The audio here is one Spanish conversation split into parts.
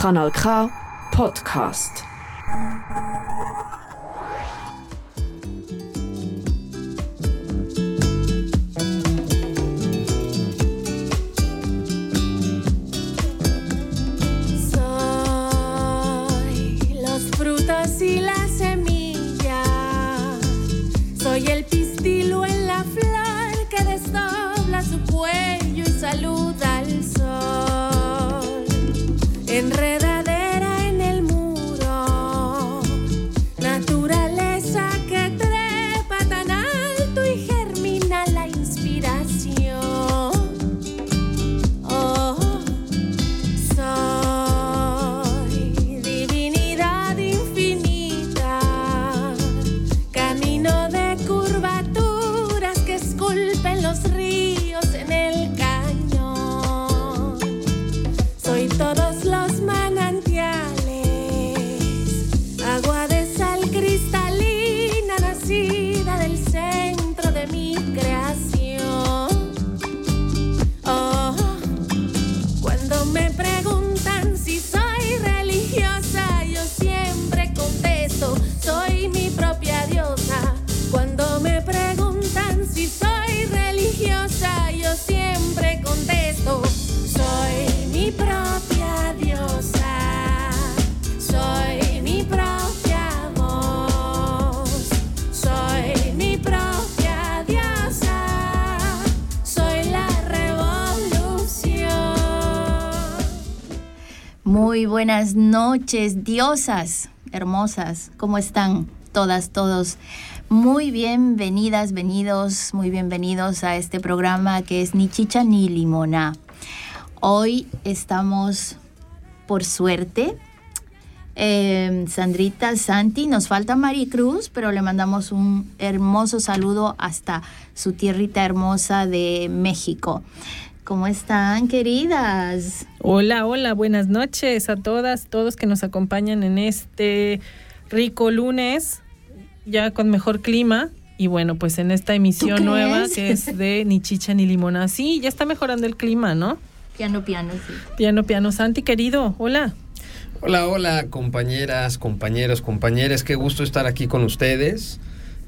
Kanal K Podcast. Soy los frutos y la semilla. Soy el pistilo en la flor que desdobla su cuello y saluda buenas noches, diosas hermosas. ¿Cómo están todas, todos? Muy bienvenidas, venidos, muy bienvenidos a este programa que es Ni Chicha ni Limona. Hoy estamos, por suerte, eh, Sandrita, Santi, nos falta Maricruz, pero le mandamos un hermoso saludo hasta su tierrita hermosa de México. ¿Cómo están, queridas? Hola, hola, buenas noches a todas, todos que nos acompañan en este rico lunes, ya con mejor clima. Y bueno, pues en esta emisión ¿Tú nueva que es de Ni Chicha ni Limona. Sí, ya está mejorando el clima, ¿no? Piano, piano, sí. Piano, piano. Santi, querido, hola. Hola, hola, compañeras, compañeros, compañeras. Qué gusto estar aquí con ustedes.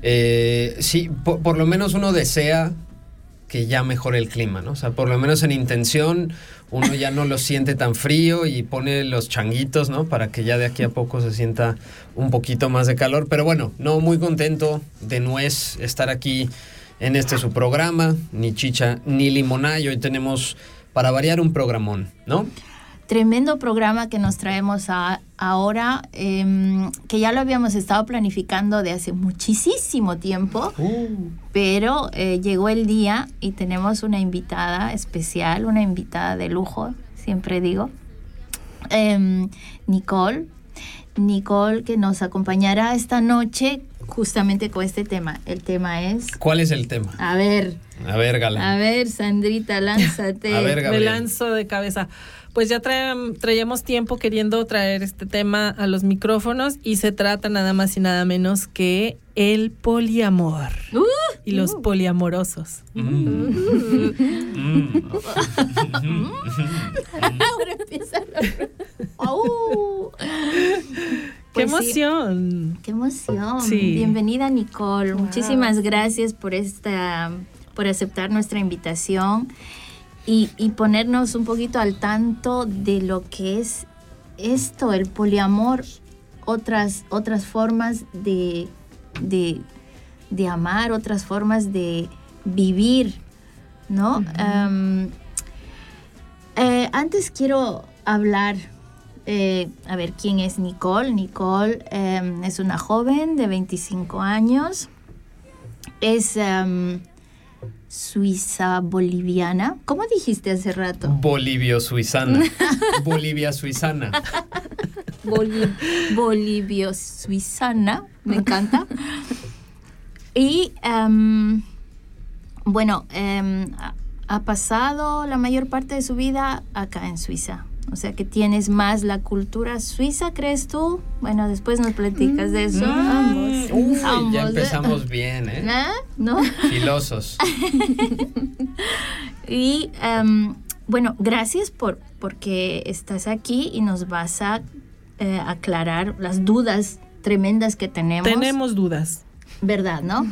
Eh, sí, por, por lo menos uno desea que ya mejore el clima, ¿no? O sea, por lo menos en intención uno ya no lo siente tan frío y pone los changuitos, ¿no? Para que ya de aquí a poco se sienta un poquito más de calor. Pero bueno, no, muy contento de nuez estar aquí en este su programa, ni chicha ni limoná. Y hoy tenemos para variar un programón, ¿no? Tremendo programa que nos traemos a- ahora, em, que ya lo habíamos estado planificando de hace muchísimo tiempo, pero eh, llegó el día y tenemos una invitada especial, una invitada de lujo, siempre digo, Em, Nicole. Nicole que nos acompañará esta noche justamente con este tema. El tema es... ¿Cuál es el tema? A ver, A ver, Galán. a ver, Sandrita, lánzate. A ver, Me Gabriel. lanzo de cabeza. Pues ya traem- traíamos tiempo queriendo traer este tema a los micrófonos y se trata nada más y nada menos que el poliamor Uh, y los poliamorosos. Ahora empieza la... ¡Au! ¡Qué Pues sí, emoción! ¡Qué emoción! Sí. Bienvenida, Nicole. Muchísimas gracias por esta, por aceptar nuestra invitación y, y ponernos un poquito al tanto de lo que es esto, el poliamor, otras, otras formas de, de, de amar, otras formas de vivir, ¿no? Am, eh, antes quiero hablar, eh, a ver, ¿quién es Nicole? Nicole em, es una joven de 25 años, es em, suiza boliviana. ¿Cómo dijiste hace rato? Bolivio-Suizana. Bolivia-Suizana. Boli- Bolivio-suizana, me encanta. Y em, bueno, em, ha pasado la mayor parte de su vida acá en Suiza. O sea que tienes más la cultura suiza, ¿crees tú? Bueno, después nos platicas de eso. Ambos. Uy, Ambos, ya ¿eh? empezamos bien, ¿eh? ¿Ah? ¿No? Filosos. Y em, bueno, gracias por porque estás aquí y nos vas a eh, aclarar las dudas tremendas que tenemos. Tenemos dudas. ¿Verdad, no?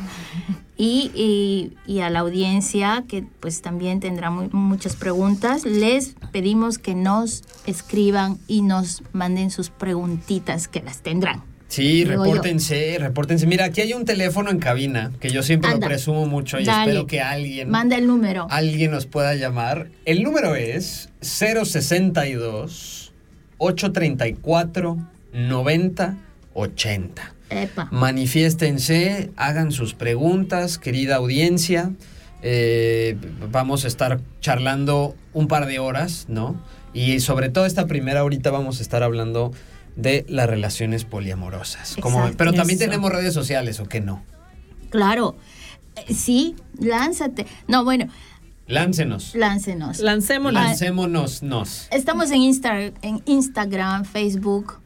Y, y- y a la audiencia, que pues también tendrá mu- muchas preguntas, les pedimos que nos escriban y nos manden sus preguntitas, que las tendrán. Sí, Digo yo. repórtense, repórtense. Mira, aquí hay un teléfono en cabina que yo siempre Anda. lo presumo mucho y Dale. espero que alguien, Manda el número. alguien nos pueda llamar. El número es 062 834 90 80. Epa. Manifiéstense, hagan sus preguntas, querida audiencia. Eh, vamos a estar charlando un par de horas, ¿no? Y sobre todo esta primera ahorita vamos a estar hablando de las relaciones poliamorosas. Como- pero también Eso. tenemos redes sociales, ¿o qué no? Claro. Eh, Sí, lánzate. No, bueno, Láncenos. láncenos. Lancémonos. Lancémonos, nos. Estamos en, Insta- en Instagram, Facebook,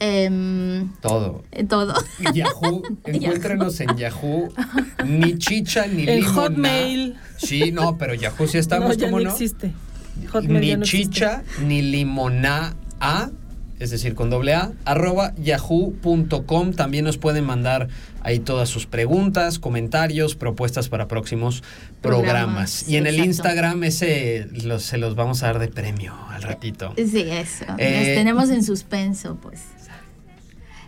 em, Todo. eh, todo. Yahoo, encuéntrenos en Yahoo. Ni chicha ni limona. Hotmail. Sí, no, pero Yahoo sí estamos, no, ya ¿cómo no no? existe. Hotmail ni ya no existe. chicha ni limona a, es decir, con doble A, arroba yahoo.com. También nos pueden mandar ahí todas sus preguntas, comentarios, propuestas para próximos programas. Programas, Y en el exacto. Instagram ese los, se los vamos a dar de premio al ratito. Sí, eso. Eh, Los tenemos en suspenso, pues.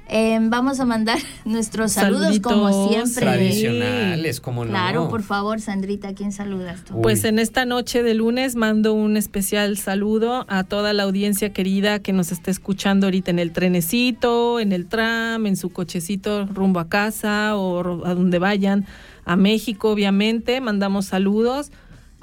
Em, vamos a mandar nuestros saludos como siempre. Tradicionales, como no. Claro, por favor, Sandrita, ¿a quién saludas tú? Pues en esta noche de lunes mando un especial saludo a toda la audiencia querida que nos está escuchando ahorita en el trenecito, en el tram, en su cochecito rumbo a casa o a donde vayan, a México obviamente. Mandamos saludos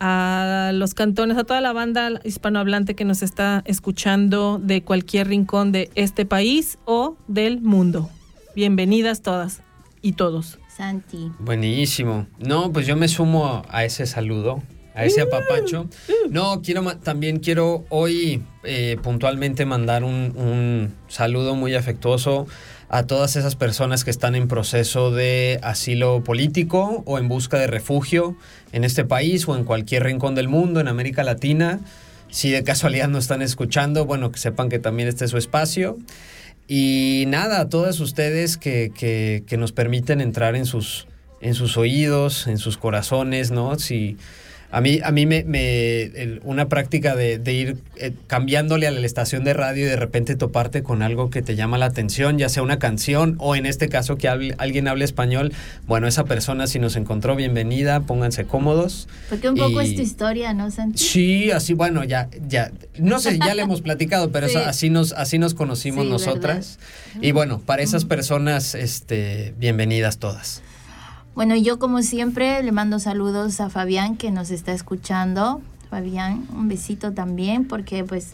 a los cantones, a toda la banda hispanohablante que nos está escuchando de cualquier rincón de este país o del mundo. Bienvenidas todas y todos. Santi. Buenísimo. No, pues yo me sumo a ese saludo, a ese apapacho. No, quiero ma- también quiero hoy eh, puntualmente mandar un, un saludo muy afectuoso a todas esas personas que están en proceso de asilo político o en busca de refugio en este país o en cualquier rincón del mundo, en América Latina. Si de casualidad no están escuchando, bueno, que sepan que también este es su espacio. Y nada, a todas ustedes que, que- que nos permiten entrar en sus, en sus oídos, en sus corazones, ¿no? Si, a mí, a mí me, me- el- una práctica de, de ir eh, cambiándole a la estación de radio y de repente toparte con algo que te llama la atención, ya sea una canción o en este caso que hable- alguien hable español, bueno, esa persona si nos encontró, bienvenida, pónganse cómodos. Porque un poco Y- es tu historia, ¿no, Santi? Sí, así, bueno, ya, ya, no sé, ya le hemos platicado, pero Sí. eso- así nos, así nos conocimos Sí, nosotras. Y bueno, para esas personas, este, bienvenidas todas. Bueno, yo como siempre le mando saludos a Fabián que nos está escuchando. Fabián, un besito también porque pues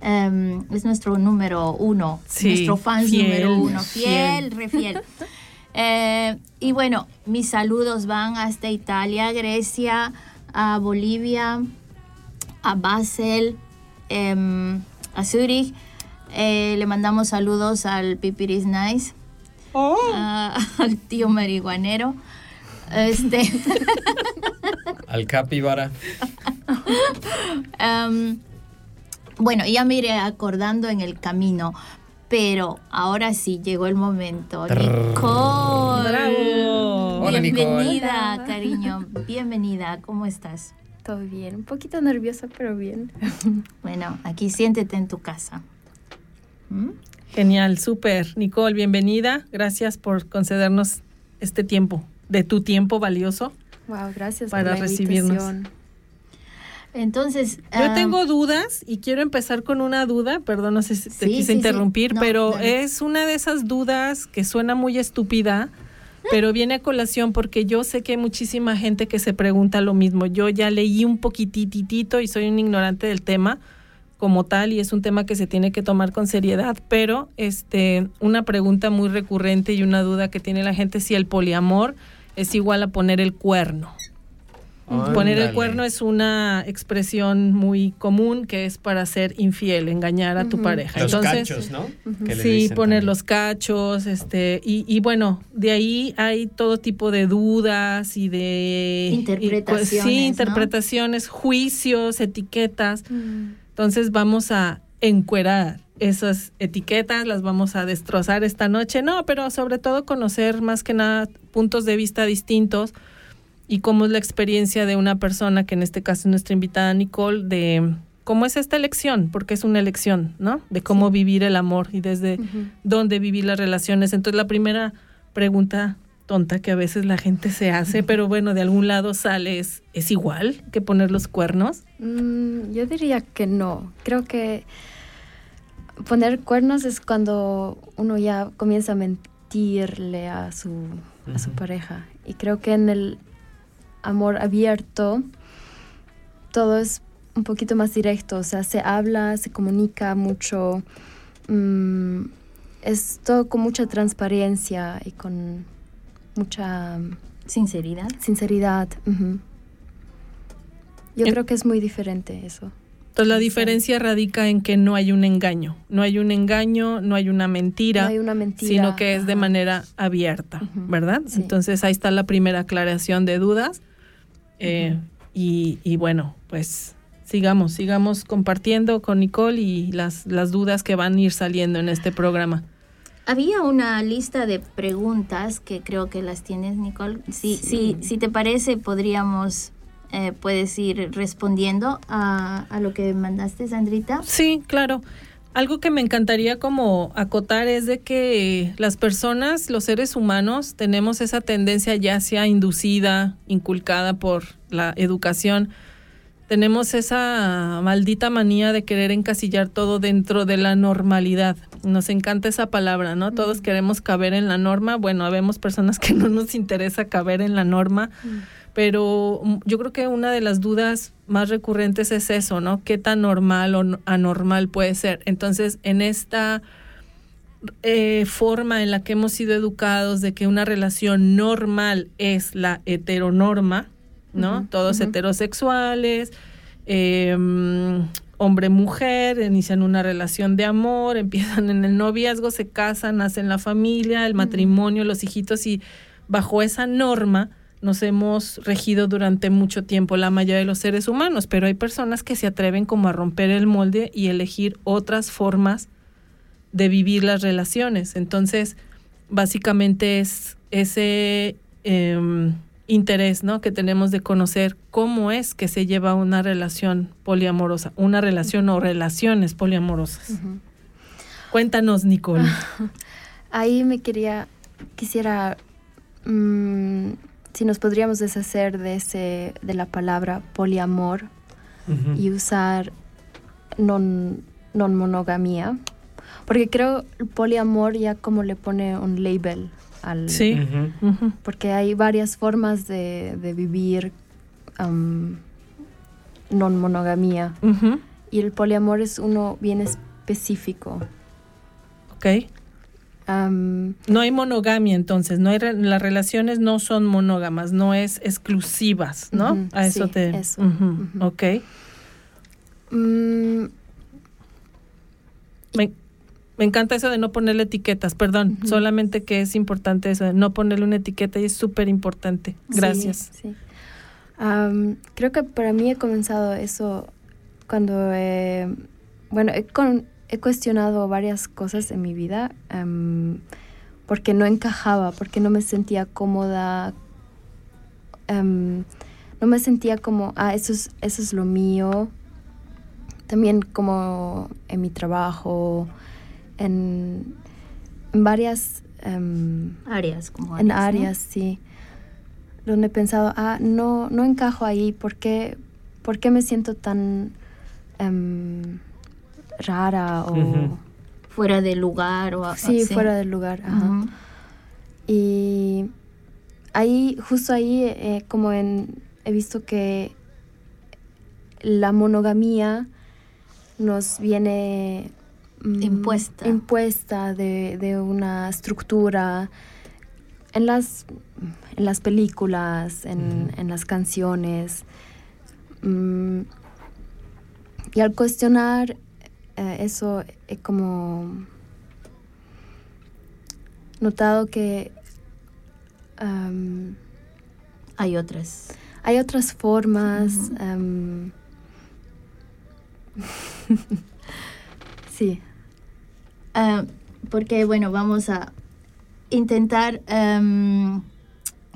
em, es nuestro número uno, Sí, nuestro fiel, número uno, fiel. fiel, re fiel. Eh, y bueno, mis saludos van hasta Italia, Grecia, a Bolivia, a Basel, em, a Zurich. Eh, le mandamos saludos al Pipiris Nice, a- al tío marihuanero. Este, Al capibara. em, bueno, ya me iré acordando en el camino, pero ahora sí llegó el momento. Nicole. ¡Bravo! Hola, Nicole. Bienvenida, Hola. cariño. Bienvenida. ¿Cómo estás? Todo bien, un poquito nerviosa, pero bien. Bueno, aquí siéntete en tu casa. ¿Mm? Genial, súper. Nicole, bienvenida. Gracias por concedernos este tiempo, de tu tiempo valioso. Wow, gracias Para por la recibirnos. invitación. Entonces, Yo ah, tengo dudas y quiero empezar con una duda, perdón, no sé si te Sí, quise sí, sí. interrumpir, No, pero es una de esas dudas que suena muy estúpida, pero viene a colación porque yo sé que hay muchísima gente que se pregunta lo mismo. Yo ya leí un poquititito y soy un ignorante del tema como tal y es un tema que se tiene que tomar con seriedad, pero este una pregunta muy recurrente y una duda que tiene la gente es si el poliamor es igual a poner el cuerno. Poner el cuerno es una expresión muy común que es para ser infiel, engañar a tu pareja. Los Entonces, cachos, ¿no? Sí, poner también. los cachos, este, y, y bueno, de ahí hay todo tipo de dudas y de y, pues, Interpretaciones, sí, ¿no? interpretaciones, juicios, etiquetas. Mm. Entonces vamos a encuerar esas etiquetas, las vamos a destrozar esta noche. No, pero sobre todo conocer más que nada puntos de vista distintos y cómo es la experiencia de una persona, que en este caso es nuestra invitada Nicole, de cómo es esta elección, porque es una elección, ¿no? De cómo vivir el amor y desde dónde vivir las relaciones. Entonces la primera pregunta tonta que a veces la gente se hace, pero bueno, de algún lado sale, es, ¿es igual que poner los cuernos? Mm, yo diría que no. Creo que poner cuernos es cuando uno ya comienza a mentirle a su, a su pareja. Y creo que en el amor abierto todo es un poquito más directo. O sea, se habla, se comunica mucho. mm, es todo con mucha transparencia y con mucha Sinceridad. sinceridad. Yo En- creo que es muy diferente eso. Entonces la Sí. diferencia radica en que no hay un engaño, no hay un engaño, no hay una mentira, No hay una mentira. sino que es de manera abierta, ¿verdad? sí. Entonces ahí está la primera aclaración de dudas. Eh, y, y bueno, pues sigamos, sigamos compartiendo con Nicole y las, las dudas que van a ir saliendo en este programa. Había una lista de preguntas que creo que las tienes, Nicole. Si, si, si te parece, podríamos, eh, puedes ir respondiendo a, a lo que mandaste, Sandrita. Sí, claro. Algo que me encantaría como acotar es de que las personas, los seres humanos, tenemos esa tendencia ya sea inducida, inculcada por la educación. Tenemos esa maldita manía de querer encasillar todo dentro de la normalidad. Nos encanta esa palabra, ¿no? Todos queremos caber en la norma. Bueno, habemos personas que no nos interesa caber en la norma, pero mm, yo creo que una de las dudas más recurrentes es eso, ¿no? ¿Qué tan normal o no- anormal puede ser? Entonces, en esta eh, forma en la que hemos sido educados de que una relación normal es la heteronorma, ¿no? Todos heterosexuales, eh, mm, hombre-mujer, inician una relación de amor, empiezan en el noviazgo, se casan, hacen la familia, el matrimonio, los hijitos y bajo esa norma nos hemos regido durante mucho tiempo la mayoría de los seres humanos, pero hay personas que se atreven como a romper el molde y elegir otras formas de vivir las relaciones. Entonces, básicamente es ese em, interés ¿no? que tenemos de conocer cómo es que se lleva una relación poliamorosa, una relación o relaciones poliamorosas. Cuéntanos, Nicole. Ahí me quería, quisiera, mm, si nos podríamos deshacer de ese, de la palabra poliamor y usar non, non monogamia, porque creo el poliamor ya como le pone un label al, Sí. Porque hay varias formas de, de vivir um, non monogamia y el poliamor es uno bien específico. Ok. Um, No hay monogamia, entonces, no hay re- las relaciones no son monógamas, no es exclusivas, ¿no? A eso sí, te. eso. Ok. mm, Me, me encanta eso de no ponerle etiquetas, perdón, solamente que es importante eso de no ponerle una etiqueta y es súper importante. Gracias. Sí, creo que para mí he comenzado eso cuando, he- bueno, he, con- he cuestionado varias cosas en mi vida am, porque no encajaba, porque no me sentía cómoda, am, no me sentía como, ah, eso es, eso es lo mío. También como en mi trabajo, en, en varias... am, Áreas como en áreas, sí. Donde he pensado, ah, no, no encajo ahí, ¿por qué, por qué me siento tan em, rara o. Fuera de lugar o sí, así. fuera del lugar? ajá. Y ahí, justo ahí, eh, como en, he visto que la monogamía nos viene mm, Impuesta. impuesta de, de una estructura en las, en las películas, en, en las canciones. Mm, y al cuestionar eh, eso, he como notado que am, Hay otras. hay otras formas. Am, sí. Ah, porque, bueno, vamos a intentar em,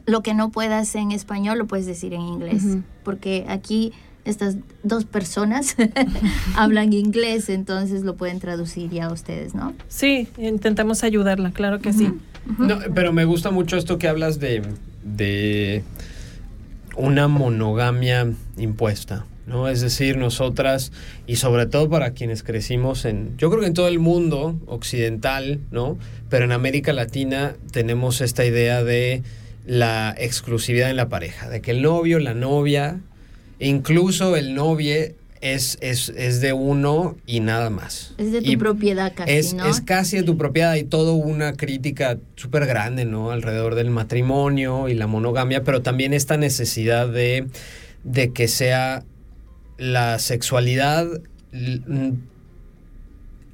lo que no puedas en español, lo puedes decir en inglés. Porque aquí estas dos personas hablan inglés, entonces lo pueden traducir ya ustedes, ¿no? Sí, intentamos ayudarla, claro que sí. No, pero me gusta mucho esto que hablas de, de una monogamia impuesta, ¿no? Es decir, nosotras, y sobre todo para quienes crecimos en, yo creo que en todo el mundo occidental, ¿no? Pero en América Latina tenemos esta idea de la exclusividad en la pareja, de que el novio, la novia, incluso el novio es, es, es de uno y nada más. Es de tu Y- propiedad casi, es, ¿no? es casi de tu propiedad y todo una crítica súper grande, ¿no? Alrededor del matrimonio y la monogamia, pero también esta necesidad de, de que sea la sexualidad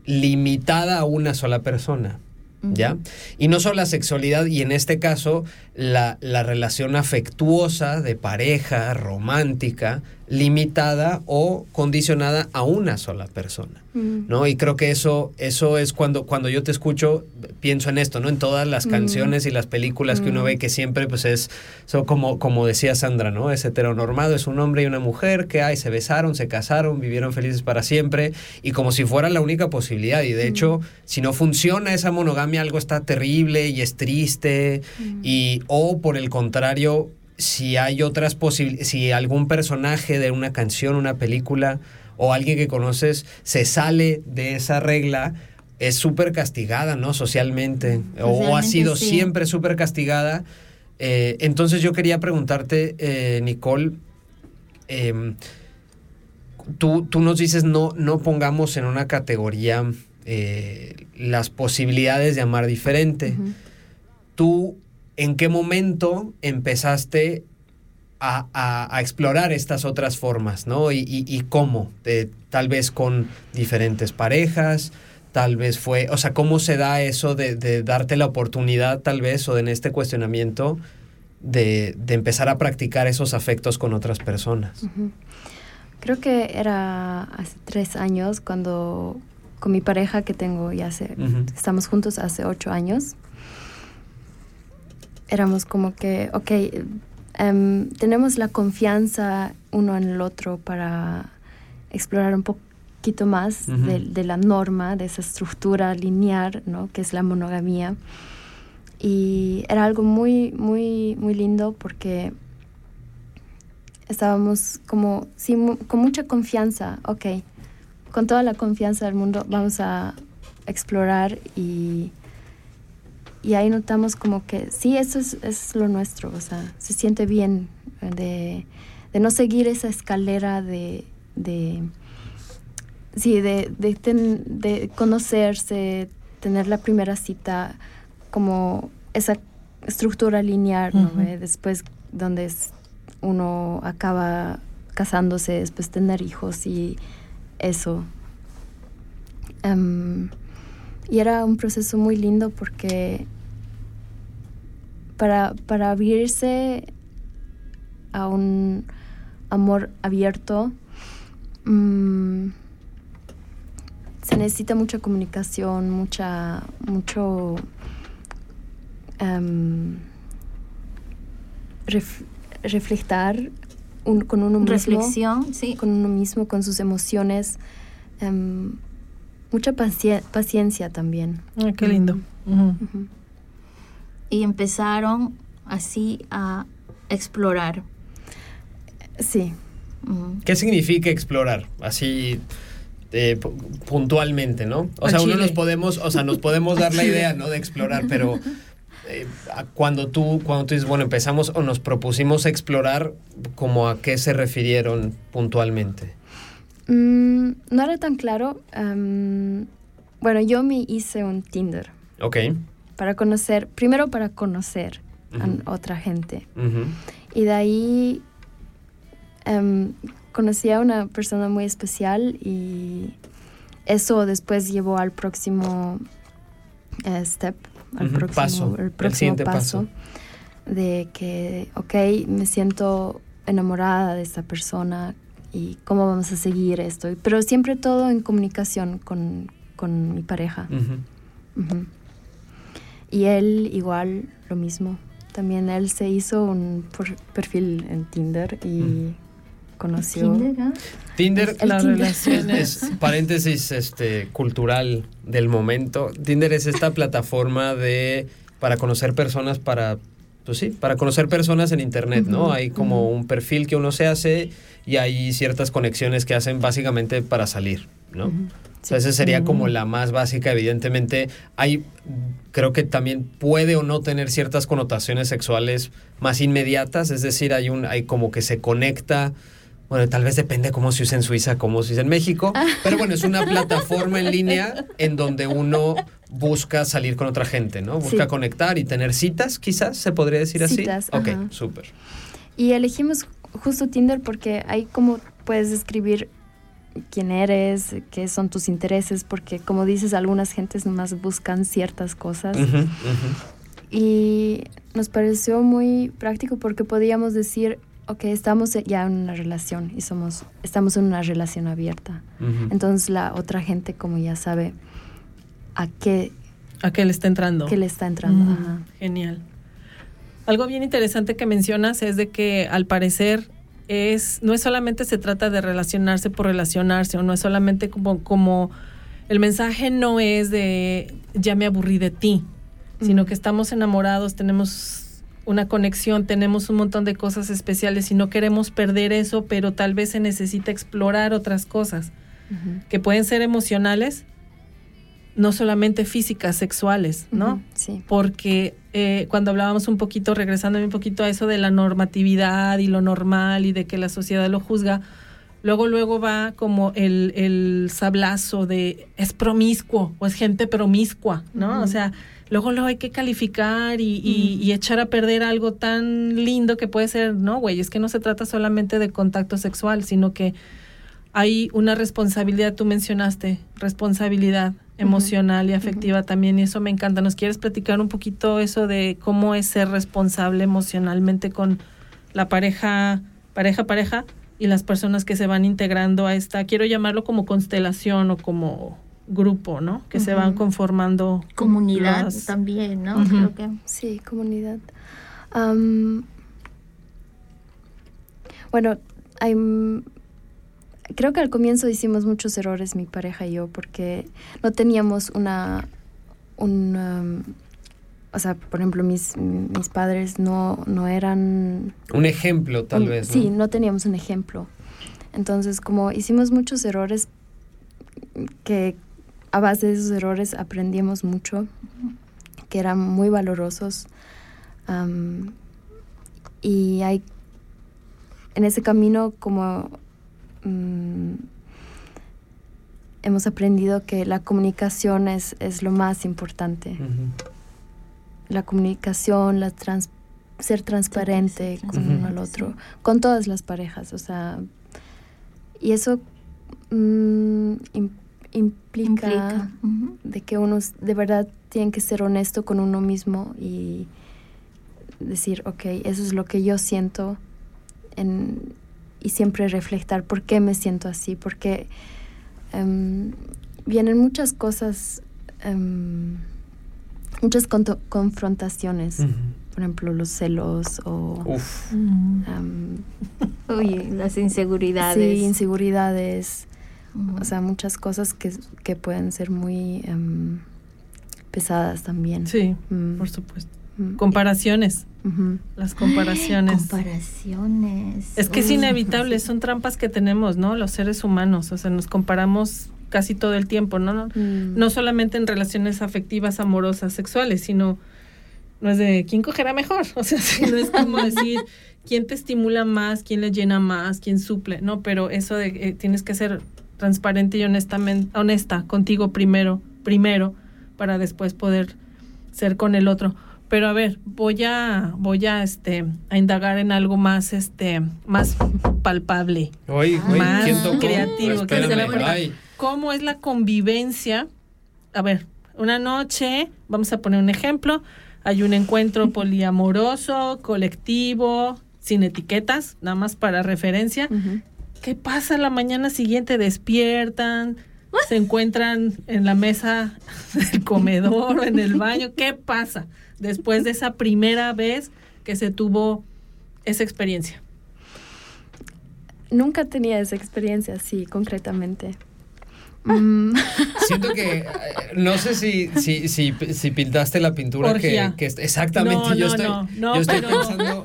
limitada a una sola persona. ¿Ya? Y no solo la sexualidad, y en este caso, la, la relación afectuosa de pareja, romántica, limitada o condicionada a una sola persona. Mm. ¿no? Y creo que eso, eso es cuando, cuando yo te escucho, pienso en esto, ¿no? En todas las Mm. canciones y las películas que uno Mm. ve que siempre, pues es, son como, como decía Sandra, ¿no? Es heteronormado, es un hombre y una mujer que ay, se besaron, se casaron, vivieron felices para siempre, y como si fuera la única posibilidad. Y de hecho, si no funciona esa monogamia, algo está terrible y es triste, y, o por el contrario, si hay otras posibilidades, si algún personaje de una canción, una película o alguien que conoces se sale de esa regla, es súper castigada, ¿no? Socialmente, o, o ha sido sí. siempre súper castigada. Eh, entonces yo quería preguntarte, eh, Nicole, em, tú, tú nos dices no, no pongamos en una categoría eh, las posibilidades de amar diferente tú en qué momento empezaste a, a- a explorar estas otras formas, ¿no? Y, y- y cómo, Eh, tal vez con diferentes parejas, tal vez fue, o sea, cómo se da eso de, de darte la oportunidad, tal vez, o en este cuestionamiento, de, de empezar a practicar esos afectos con otras personas. Creo que era hace tres años cuando con mi pareja que tengo ya hace, estamos juntos hace ocho años. Éramos como que, ok, em, tenemos la confianza uno en el otro para explorar un poquito más de, de la norma, de esa estructura lineal, ¿no? Que es la monogamía. Y era algo muy, muy, muy lindo porque estábamos como, sí, con mucha confianza, ok, con toda la confianza del mundo vamos a explorar y, y ahí notamos como que sí, eso es, es lo nuestro, o sea, se siente bien eh, de, de no seguir esa escalera de, de sí, de, de, ten- de conocerse, tener la primera cita, como esa estructura lineal, ¿no? Ve? Después donde es- uno acaba casándose, después tener hijos y eso. Em, y era un proceso muy lindo porque para, para abrirse a un amor abierto, mm, se necesita mucha comunicación, mucha, mucho em, ref- reflejar un- con uno mismo Reflexión, sí. con uno mismo, con sus emociones. em, mucha paci- paciencia también. Ay, qué lindo. Y empezaron así a explorar. Sí. ¿Qué significa explorar? Así eh, pu- puntualmente, ¿no? O A sea, uno nos podemos, o sea, nos podemos dar la idea, ¿no? De explorar, pero eh, a- cuando tú, cuando tú dices, bueno, empezamos o nos propusimos explorar, ¿como a qué se refirieron puntualmente? Mm, no era tan claro. bueno, yo me hice un Tinder Ok. para conocer, primero para conocer a otra gente. Y de ahí conocí a una persona muy especial y eso después llevó al próximo eh, step, al próximo, paso, el próximo paso, de que, ok, me siento enamorada de esta persona y cómo vamos a seguir esto. Pero siempre todo en comunicación con, con mi pareja. Y él igual lo mismo. También él se hizo un perfil en Tinder y conoció. Tinder, la relación es paréntesis este cultural del momento. Tinder es esta plataforma de para conocer personas para pues sí, para conocer personas en internet, ¿no? Hay como un perfil que uno se hace y hay ciertas conexiones que hacen básicamente para salir, ¿no? esa sería como la más básica. Evidentemente, hay, creo que también puede o no tener ciertas connotaciones sexuales más inmediatas, es decir, hay un, hay como que se conecta. Bueno, tal vez depende cómo se usa en Suiza, cómo se usa en México, ah. pero bueno, es una plataforma en línea en donde uno busca salir con otra gente, ¿no? Busca conectar y tener citas, quizás, se podría decir así. Citas, ok, súper. Y elegimos justo Tinder porque ahí como puedes escribir quién eres, qué son tus intereses, porque como dices, algunas gentes nomás buscan ciertas cosas. Y nos pareció muy práctico porque podíamos decir, ok, estamos ya en una relación y somos, estamos en una relación abierta. Entonces la otra gente como ya sabe a qué... A qué le está entrando. Que le está entrando. Genial. Algo bien interesante que mencionas es de que al parecer es, no es solamente se trata de relacionarse por relacionarse, o no es solamente como, como el mensaje no es de ya me aburrí de ti, sino que estamos enamorados, tenemos una conexión, tenemos un montón de cosas especiales y no queremos perder eso, pero tal vez se necesita explorar otras cosas que pueden ser emocionales, no solamente físicas, sexuales, ¿no? Sí. Porque eh, cuando hablábamos un poquito, regresando un poquito a eso de la normatividad y lo normal y de que la sociedad lo juzga, luego, luego va como el, el sablazo de es promiscuo o es gente promiscua, ¿no? O sea, luego lo hay que calificar y, y, echar a perder algo tan lindo que puede ser, no, güey, es que no se trata solamente de contacto sexual, sino que hay una responsabilidad, tú mencionaste, responsabilidad emocional y afectiva también, y eso me encanta. ¿Nos quieres platicar un poquito eso de cómo es ser responsable emocionalmente con la pareja, pareja, pareja, y las personas que se van integrando a esta, quiero llamarlo como constelación o como grupo, ¿no? Que se van conformando. Comunidad también, ¿no? Creo que. Sí, comunidad. bueno, hay creo que al comienzo hicimos muchos errores mi pareja y yo porque no teníamos una, un, um, o sea, por ejemplo, mis, mis padres no, no eran... Un ejemplo, tal vez. Sí, no teníamos un ejemplo. Entonces, como hicimos muchos errores, que a base de esos errores aprendimos mucho, que eran muy valorosos. Um, y hay en ese camino como Mm, hemos aprendido que la comunicación es, es lo más importante. La comunicación, la ser transparente con uno al otro, con todas las parejas, o sea, y eso mm, implica, de que uno de verdad tiene que ser honesto con uno mismo y decir, ok, eso es lo que yo siento en, y siempre reflejar por qué me siento así, porque em, vienen muchas cosas, em, muchas confrontaciones, por ejemplo, los celos o... Em, las inseguridades. Sí, inseguridades. O sea, muchas cosas que, que pueden ser muy pesadas también. Sí, mm. por supuesto. Comparaciones. Las comparaciones. Comparaciones. Es que es inevitable, son trampas que tenemos, ¿no? Los seres humanos, o sea, nos comparamos casi todo el tiempo, ¿no? No, mm. no solamente en relaciones afectivas, amorosas, sexuales, sino no es de quién cogerá mejor, o sea, no es como decir quién te estimula más, quién le llena más, quién suple, no, pero eso de eh, tienes que ser transparente y honestamente honesta contigo primero, primero para después poder ser con el otro Pero a ver, voy a, voy a, este, a indagar en algo más, este, más palpable, Oye, Más ¿quién tocó? creativo, Espérame, ay. ¿Cómo es la convivencia? A ver, una noche, vamos a poner un ejemplo, hay un encuentro poliamoroso, colectivo, sin etiquetas, nada más para referencia. ¿Qué pasa la mañana siguiente? Despiertan, se encuentran en la mesa del comedor o en el baño. ¿Qué pasa después de esa primera vez que se tuvo esa experiencia? Nunca tenía esa experiencia así, concretamente. Mm, Siento que eh, no sé si, si, si, si pintaste la pintura que, exactamente No, yo no, estoy, no, no, yo estoy pero- pensando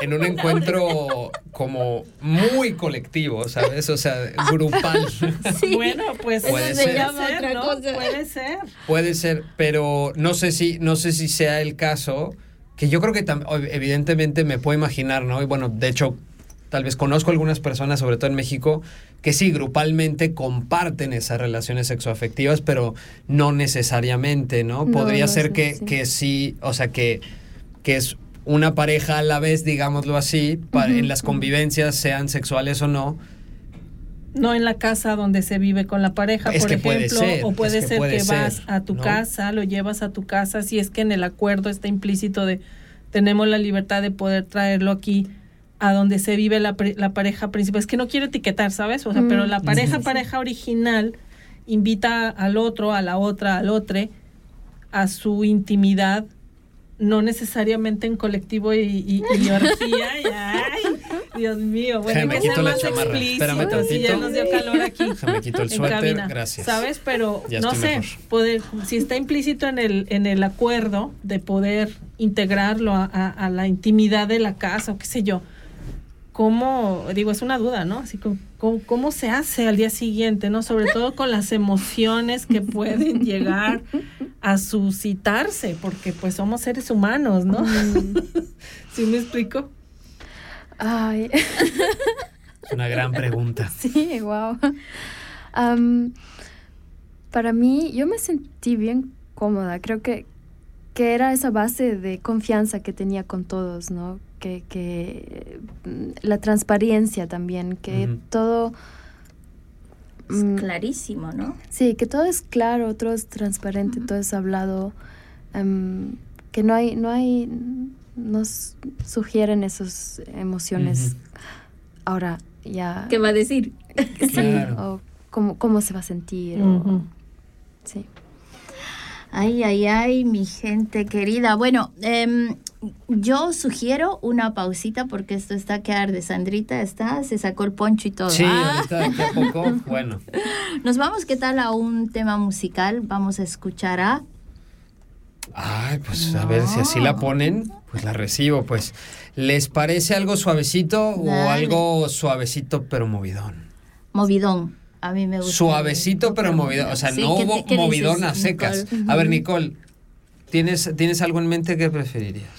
en un encuentro como muy colectivo, ¿sabes? O sea, grupal. Bueno, pues Puede se ser. llama otra ¿no? cosa. Puede ser. Puede ser, pero no sé si, no sé si sea el caso, que yo creo que evidentemente me puedo imaginar, ¿no? Y bueno, de hecho, tal vez conozco algunas personas, sobre todo en México, que sí, grupalmente comparten esas relaciones sexoafectivas, pero no necesariamente, ¿no? No, Podría no ser que, así. que sí, o sea, que, que es una pareja a la vez, digámoslo así, en las convivencias, sean sexuales o no, No en la casa donde se vive con la pareja, Es por que puede ejemplo, ser, o puede es que ser puede que vas a tu ¿no? casa, lo llevas a tu casa, si es que en el acuerdo está implícito de tenemos la libertad de poder traerlo aquí a donde se vive la, pre- la pareja principal. Es que no quiero etiquetar, ¿sabes? O sea, Mm. pero la pareja, pareja original invita al otro, a la otra, al otro a su intimidad, no necesariamente en colectivo y, y, y orgía. ay, Dios mío, bueno, hay que ser más explícito, sí, ya nos dio calor aquí. Déjame quito el en suéter, cabina, gracias. ¿Sabes? Pero Ya no sé, mejor. poder, si está implícito en el, en el acuerdo de poder integrarlo a, a- a la intimidad de la casa o qué sé yo, ¿cómo, digo, es una duda, ¿no? Así como, ¿cómo, cómo se hace al día siguiente, ¿no? Sobre todo con las emociones que pueden llegar a suscitarse, porque pues somos seres humanos, ¿no? ¿Sí me explico? ay, es una gran pregunta. sí, wow. para mí, yo me sentí bien cómoda. Creo que, que era esa base de confianza que tenía con todos, ¿no? Que, que la transparencia también, que Ujú. todo... Es mm, clarísimo, ¿no? Sí, que todo es claro, todo es transparente, todo es hablado, em, que no hay, no hay, nos sugieren esas emociones. Ahora ya, ¿Qué va a decir? sí, Claro. o cómo, cómo se va a sentir, o- sí. Ay, ay, ay, mi gente querida. Bueno, em, yo sugiero una pausita porque esto está que arde. Sandrita está, se sacó el poncho y todo. Sí, Ah, ahorita de a poco, bueno. Nos vamos, ¿qué tal? A un tema musical. Vamos a escuchar a... Ay, pues a ver si así la ponen, pues la recibo, pues. ¿Les parece algo suavecito o algo suavecito pero movidón? Movidón. A mí me gusta. Suavecito pero movidón, o sea, Sí, no ¿qué- hubo qué dices, movidón a secas. Nicole? A ver, Nicole, ¿tienes, ¿tienes algo en mente que preferirías?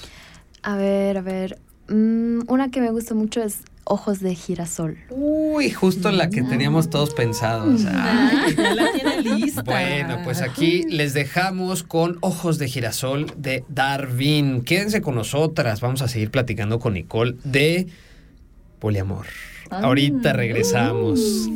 A ver, a ver, mm, una que me gusta mucho es Ojos de Girasol. Uy, justo la que teníamos todos pensados. Ay, Ya la tiene lista. Bueno, pues aquí les dejamos con Ojos de Girasol de Darwin. Quédense con nosotras. Vamos a seguir platicando con Nicole de poliamor. Ahorita regresamos.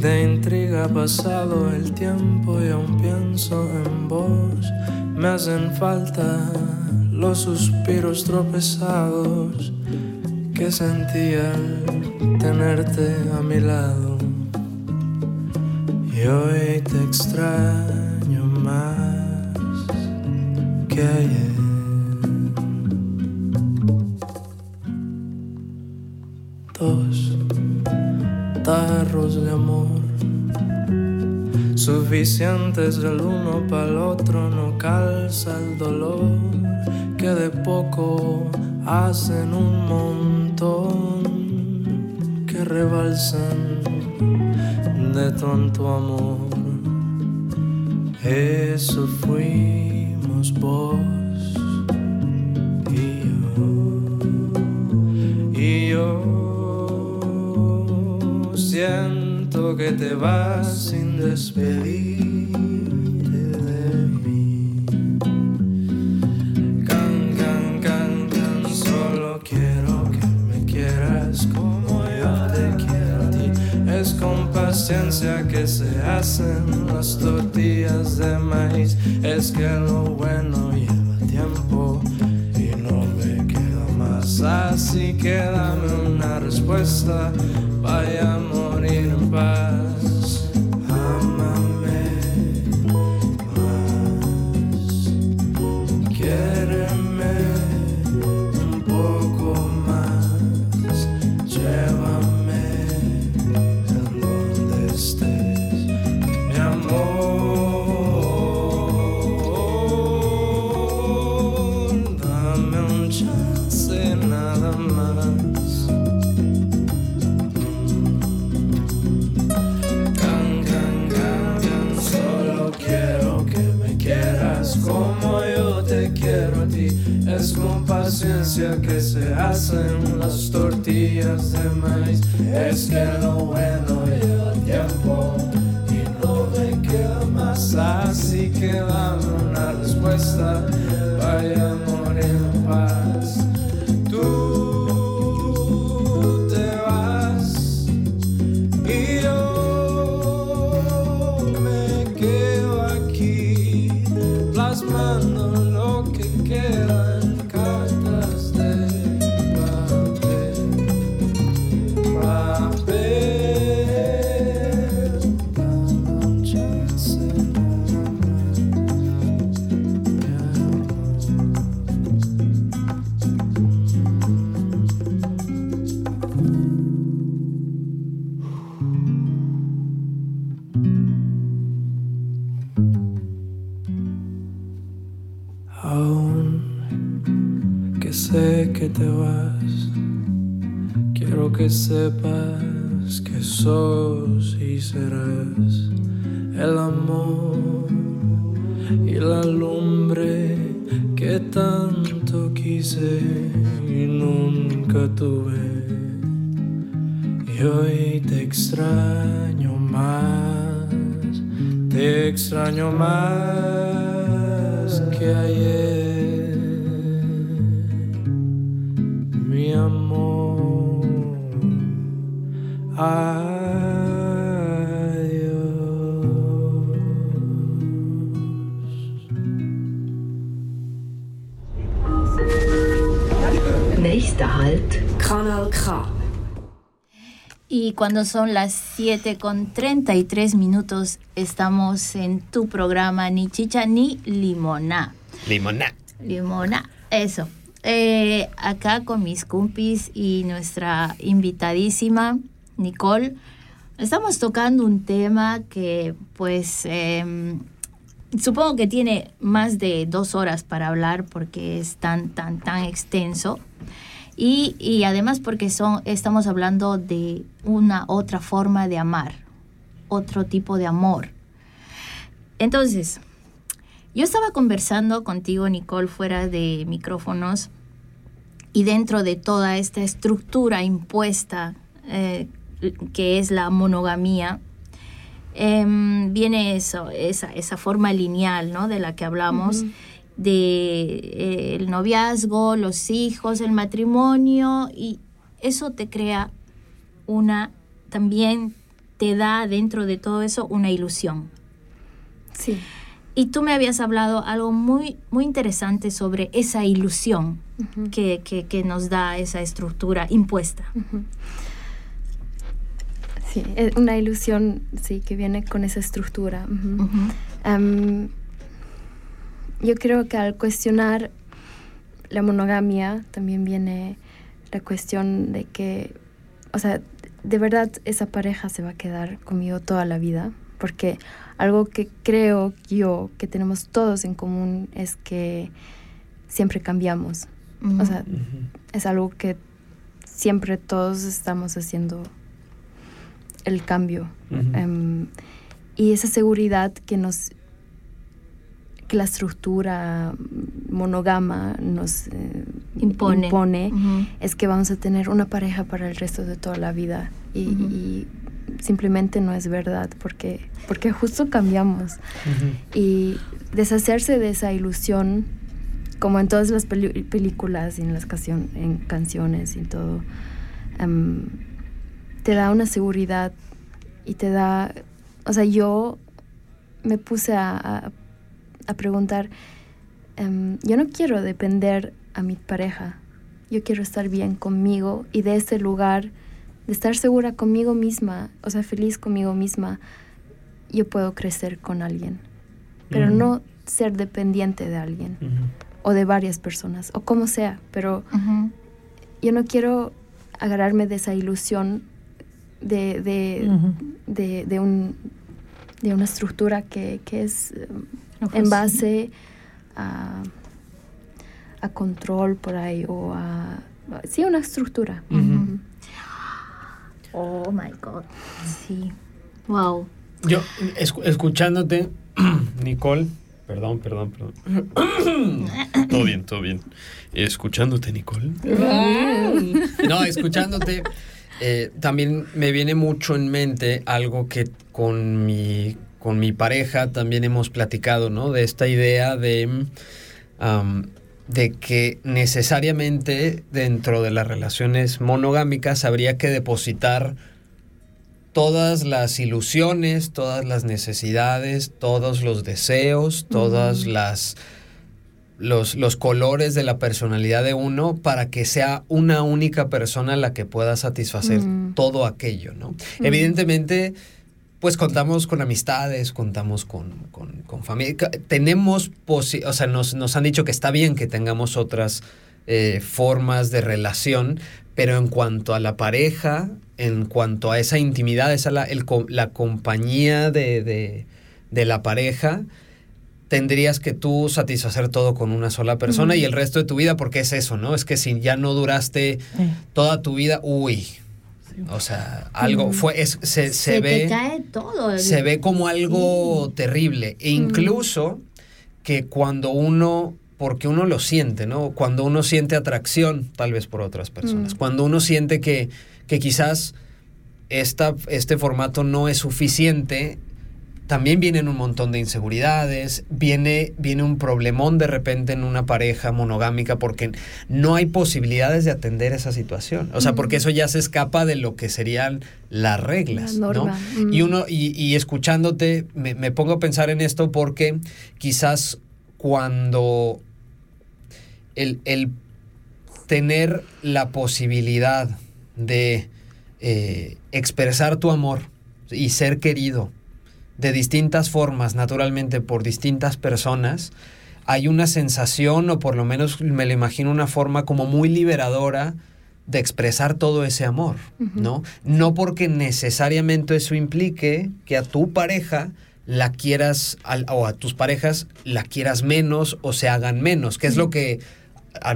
Te intriga pasado el tiempo y aún pienso en vos, me hacen falta los suspiros tropezados que sentí al tenerte a mi lado. Y hoy te extraño más que ayer. De amor suficientes del uno para el otro, no calza el dolor que de poco hacen un montón que rebalsan de tanto amor. Eso fuimos vos que te vas sin despedirte de mí. Can, can, can, can, solo quiero que me quieras como yo te quiero a ti. Es con paciencia que se hacen las tortillas de maíz. Es que lo bueno lleva tiempo y no me queda más. Así que dame una respuesta, vaya a se hacen las tortillas de maíz. Es que lo bueno lleva tiempo y no me queda más. Así que dame una respuesta, extraño más cuando son las 7 con 33 minutos, estamos en tu programa Ni Chicha ni Limona. Limoná. Limona, eso. Eh, acá con mis compis y nuestra invitadísima, Nicole, estamos tocando un tema que pues em, supongo que tiene más de dos horas para hablar porque es tan, tan, tan extenso. Y, además porque son, estamos hablando de una otra forma de amar, otro tipo de amor. Entonces, yo estaba conversando contigo, Nicole, fuera de micrófonos y dentro de toda esta estructura impuesta eh, que es la monogamía, em, viene eso, esa, esa forma lineal ¿no? de la que hablamos, de eh, el noviazgo, los hijos, el matrimonio, y eso te crea una, también te da dentro de todo eso una ilusión. Sí. Y tú me habías hablado algo muy, muy interesante sobre esa ilusión que, que- que nos da esa estructura impuesta. Sí, una ilusión, sí, que viene con esa estructura. Am, yo creo que al cuestionar la monogamia también viene la cuestión de que, o sea, de verdad esa pareja se va a quedar conmigo toda la vida, porque algo que creo yo que tenemos todos en común es que siempre cambiamos. O sea, es algo que siempre todos estamos haciendo el cambio. Em, y esa seguridad que nos que la estructura monogama nos eh, impone, es que vamos a tener una pareja para el resto de toda la vida. Y, simplemente no es verdad porque porque justo cambiamos. Y deshacerse de esa ilusión como en todas las películas y en las en canciones y todo em, te da una seguridad y te da o sea yo me puse a a preguntar, em, yo no quiero depender a mi pareja, yo quiero estar bien conmigo y de ese lugar, de estar segura conmigo misma, o sea, feliz conmigo misma, yo puedo crecer con alguien, pero no ser dependiente de alguien o de varias personas o como sea, pero yo no quiero agarrarme de esa ilusión de, de, de, un, de una estructura que, que es en base a, a, control por ahí o a, sí, una estructura. Oh my God. Sí. Wow. Yo, escuchándote, Nicole, perdón, perdón, perdón. todo bien, todo bien. Escuchándote, Nicole. no, escuchándote, eh, también me viene mucho en mente algo que con mi con mi pareja también hemos platicado, ¿no? De esta idea de, de que necesariamente dentro de las relaciones monogámicas habría que depositar todas las ilusiones, todas las necesidades, todos los deseos, todas las... Los, los, colores de la personalidad de uno para que sea una única persona la que pueda satisfacer todo aquello, ¿no? Evidentemente, pues contamos con amistades, contamos con, con, familia. Tenemos, o sea, nos, nos, han dicho que está bien que tengamos otras eh, formas de relación, pero en cuanto a la pareja, en cuanto a esa intimidad, esa la, la compañía de, la pareja, tendrías que tú satisfacer todo con una sola persona y el resto de tu vida, porque es eso, ¿no? Es que si ya no duraste toda tu vida, uy, o sea, algo fue, se, se, ve. cae todo. Se ve como algo terrible. E incluso que cuando uno, porque uno lo siente, ¿no? Cuando uno siente atracción, tal vez por otras personas. Cuando uno siente que, que quizás esta, este formato no es suficiente, también vienen un montón de inseguridades, viene, viene un problemón de repente en una pareja monogámica porque no hay posibilidades de atender esa situación. O sea, porque eso ya se escapa de lo que serían las reglas. ¿no? Y uno, y, escuchándote, me, me, pongo a pensar en esto porque quizás cuando el, el tener la posibilidad de eh, expresar tu amor y ser querido de distintas formas, naturalmente por distintas personas, hay una sensación, o por lo menos me lo imagino una forma como muy liberadora de expresar todo ese amor, ¿no? No porque necesariamente eso implique que a tu pareja la quieras, o a tus parejas la quieras menos o se hagan menos, que es lo que a,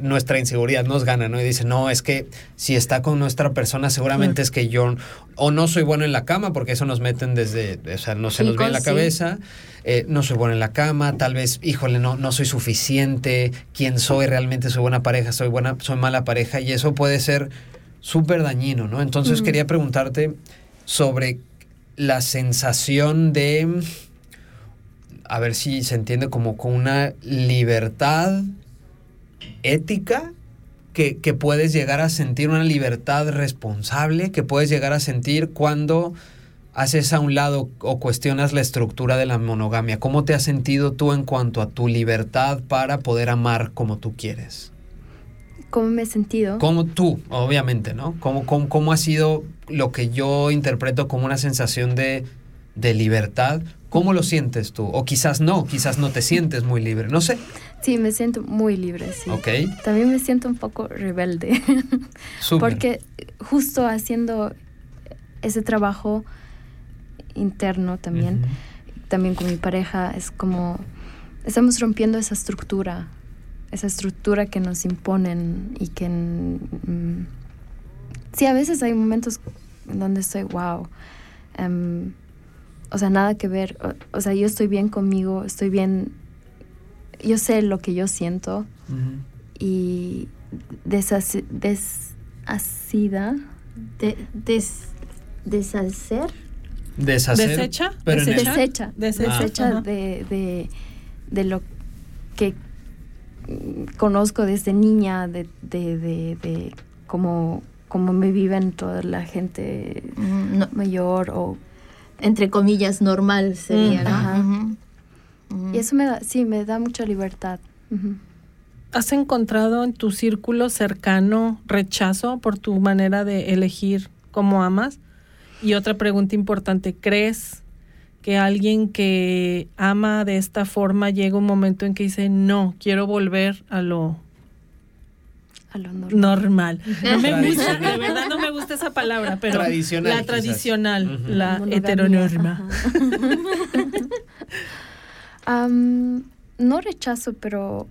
nuestra inseguridad nos gana, ¿no? Y dice, no, es que si está con nuestra persona, seguramente es que yo o no soy bueno en la cama, porque eso nos meten desde, o sea, no se nos ve en la cabeza, eh, no soy bueno en la cama, tal vez, híjole, no, no soy suficiente, quién soy, realmente soy buena pareja, soy buena, soy mala pareja, y eso puede ser súper dañino, ¿no? Entonces quería preguntarte sobre la sensación de, a ver si se entiende como con una libertad ética que, puedes llegar a sentir una libertad responsable, que puedes llegar a sentir cuando haces a un lado o cuestionas la estructura de la monogamia. ¿Cómo te has sentido tú en cuanto a tu libertad para poder amar como tú quieres? ¿Cómo me he sentido? Como tú, obviamente, ¿no? ¿Cómo, cómo, ha sido lo que yo interpreto como una sensación de, de libertad? ¿Cómo lo sientes tú? O quizás no, quizás no te sientes muy libre, no sé. Sí, me siento muy libre, sí. Ok. También me siento un poco rebelde. Porque justo haciendo ese trabajo interno también, también con mi pareja, es como estamos rompiendo esa estructura, esa estructura que nos imponen y que... mm, sí, a veces hay momentos en donde estoy, wow, em, o sea, nada que ver, o, o sea, yo estoy bien conmigo, estoy bien, yo sé lo que yo siento y deshaci- deshacida, De- des- deshacer. Deshacer. ¿Desecha? Pero ¿Desecha? el- desecha, Desecha, desecha ajá. de, de, de lo que conozco desde niña, de, de, de, de cómo, cómo me viven toda la gente no, mayor o entre comillas, normal sería, Mm, ¿no? ajá. Y eso me da, sí, me da mucha libertad. ¿Has encontrado en tu círculo cercano rechazo por tu manera de elegir cómo amas? Y otra pregunta importante, ¿crees que alguien que ama de esta forma llega un momento en que dice, no, quiero volver a lo A lo normal. normal? No me gusta, Tradicional. de verdad no me gusta esa palabra, pero Tradicional, la tradicional, la Monogamia, heteronorma. no rechazo, pero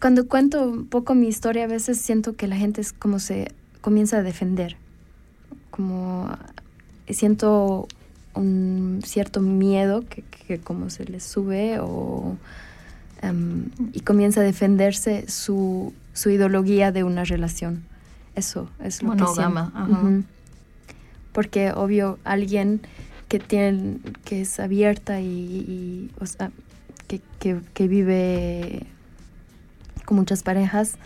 cuando cuento un poco mi historia, a veces siento que la gente es como se comienza a defender. Como siento un cierto miedo que, que como se les sube o y comienza a defenderse su, su ideología de una relación. Eso es lo que siento. Ujú. Porque obvio alguien que tiene que es abierta y, y, o sea, que, que, que vive con muchas parejas,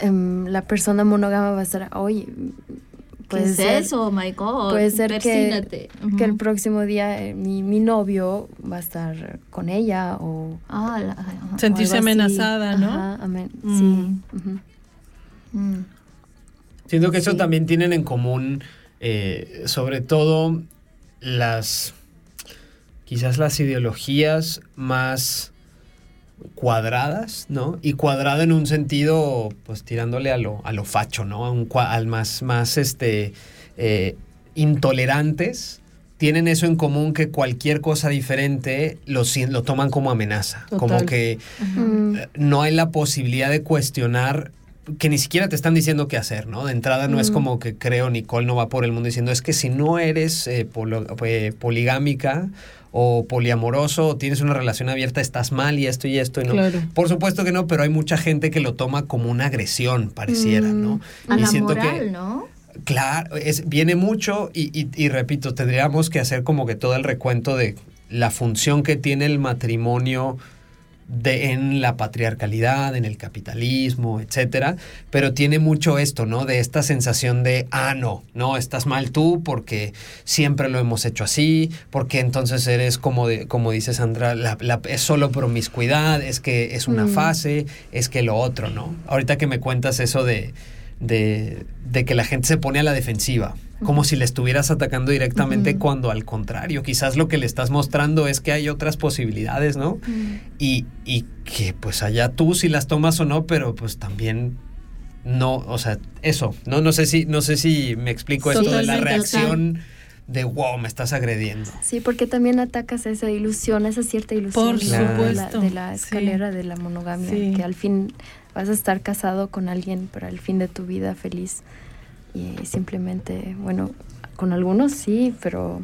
em, la persona monógama va a estar, oye, ¿Qué puede es ser, eso? Oh my God. puede ser que, Persínate. Ujú. que el próximo día eh, mi, mi novio va a estar con ella o... Ah, la- ajá. Sentirse o amenazada, ¿no? Ajá, amen- Mm. Sí. ujú. Mm. Siento que eso Sí. también tienen en común, eh, sobre todo las, quizás las ideologías más cuadradas, ¿no? Y cuadrado en un sentido, pues tirándole a lo, a lo facho, ¿no? A un al más, más, este, eh, intolerantes. Tienen eso en común que cualquier cosa diferente lo, lo toman como amenaza. Como que no hay la posibilidad de cuestionar que ni siquiera te están diciendo qué hacer, ¿no? De entrada no es Mm. como que creo Nicole no va por el mundo diciendo es que si no eres eh, polo- eh, poligámica o poliamoroso o tienes una relación abierta estás mal y esto y esto y no. Claro. Por supuesto que no, pero hay mucha gente que lo toma como una agresión, pareciera, Mm. ¿no? A Y la siento moral, que- ¿no? Claro, es, viene mucho y, y- y repito, tendríamos que hacer como que todo el recuento de la función que tiene el matrimonio de, en la patriarcalidad, en el capitalismo, etcétera, pero tiene mucho esto, ¿no? De esta sensación de, ah, no, no, estás mal tú porque siempre lo hemos hecho así, porque entonces eres como, de, como dice Sandra, la- la- es solo promiscuidad, es que es una Mm. fase, es que lo otro, ¿no? Ahorita que me cuentas eso de, de, de que la gente se pone a la defensiva, como si le estuvieras atacando directamente cuando al contrario, quizás lo que le estás mostrando es que hay otras posibilidades, ¿no? Y, y que pues allá tú si las tomas o no, pero pues también no, o sea, eso, no, no sé si, no sé si me explico esto de la reacción de wow, me estás agrediendo. Sí, porque también atacas esa ilusión, esa cierta ilusión de, la, supuesto, de la sí. escalera de la monogamia, Sí. que al fin vas a estar casado con alguien para el fin de tu vida feliz y simplemente, bueno, con algunos sí, pero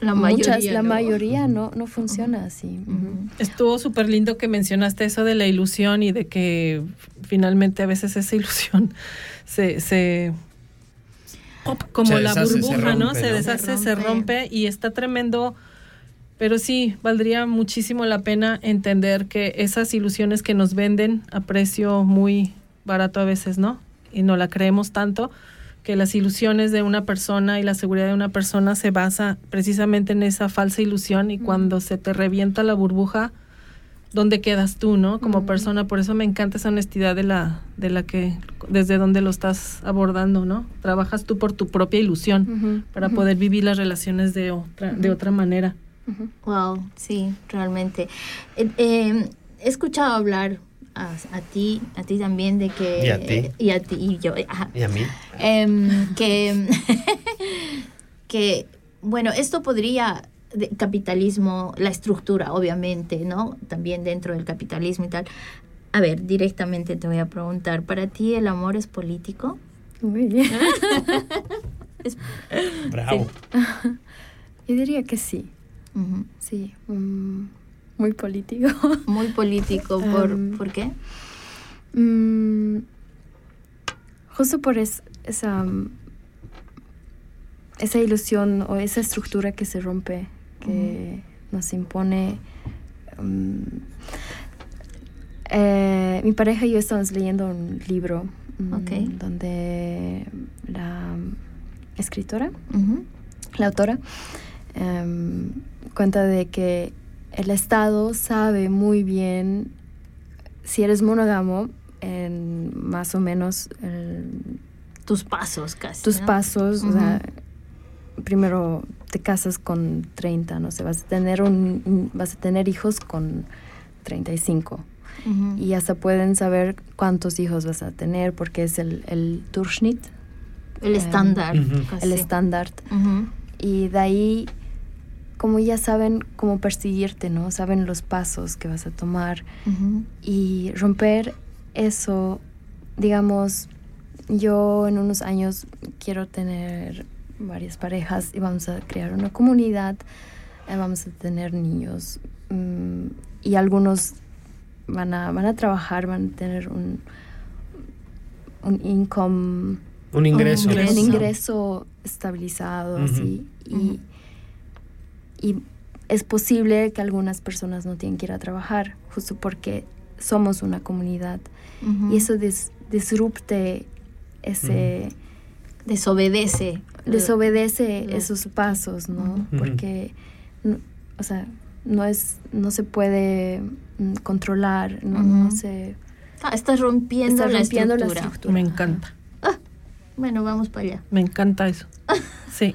La muchas, mayoría. la ¿no? mayoría no, no funciona así. Estuvo súper lindo que mencionaste eso de la ilusión y de que finalmente a veces esa ilusión se, se como Se la se burbuja, ¿no? Se deshace, Se rompe y está tremendo. Pero sí, valdría muchísimo la pena entender que esas ilusiones que nos venden a precio muy barato a veces, ¿no? Y no la creemos tanto, que las ilusiones de una persona y la seguridad de una persona se basa precisamente en esa falsa ilusión y cuando se te revienta la burbuja, ¿dónde quedas tú, no? Como persona, por eso me encanta esa honestidad de la de la que desde donde lo estás abordando, ¿no? Trabajas tú por tu propia ilusión para poder vivir las relaciones de otra de otra manera. Wow, sí, realmente. Eh, eh, he escuchado hablar a, a ti, a ti también de que Y a ti. y a ti y yo, ajá, Y a mí. Em, que que, bueno, esto podría, de- capitalismo, la estructura, obviamente, ¿no? También dentro del capitalismo y tal. A ver, directamente te voy a preguntar, ¿para ti el amor es político? Muy bien. Bravo. Yo diría que sí, Sí. mm, muy político. Muy político, ¿por, Em, ¿por qué? Mm, justo por es- esa, mm, esa ilusión o esa estructura que se rompe, que nos impone. mm, eh, mi pareja y yo estamos leyendo un libro donde la escritora la autora em, cuenta de que el Estado sabe muy bien si eres monógamo en más o menos el- Tus pasos casi. tus ¿no? pasos, o sea, primero te casas con 30, no sé, vas a tener un, vas a tener hijos con 35 Ujú. y hasta pueden saber cuántos hijos vas a tener porque es el, el Durchschnitt, el estándar. Ujú. casi. el estándar y de ahí como ya saben cómo perseguirte, ¿no? Saben los pasos que vas a tomar y romper eso, digamos, yo en unos años quiero tener varias parejas y vamos a crear una comunidad, eh, vamos a tener niños mm, y algunos van a, van a trabajar, van a tener un, un income Un ingreso. Un un Ingreso. estabilizado Ujú. así y. y es posible que algunas personas no tienen que ir a trabajar justo porque somos una comunidad y eso des- disrupte ese desobedece. desobedece Ujú. esos pasos no porque no- o sea no es no se puede mm, controlar no, se Ah, estás rompiendo, rompiendo la estructura. estructura Me encanta, Bueno, vamos para allá. me encanta eso. Sí.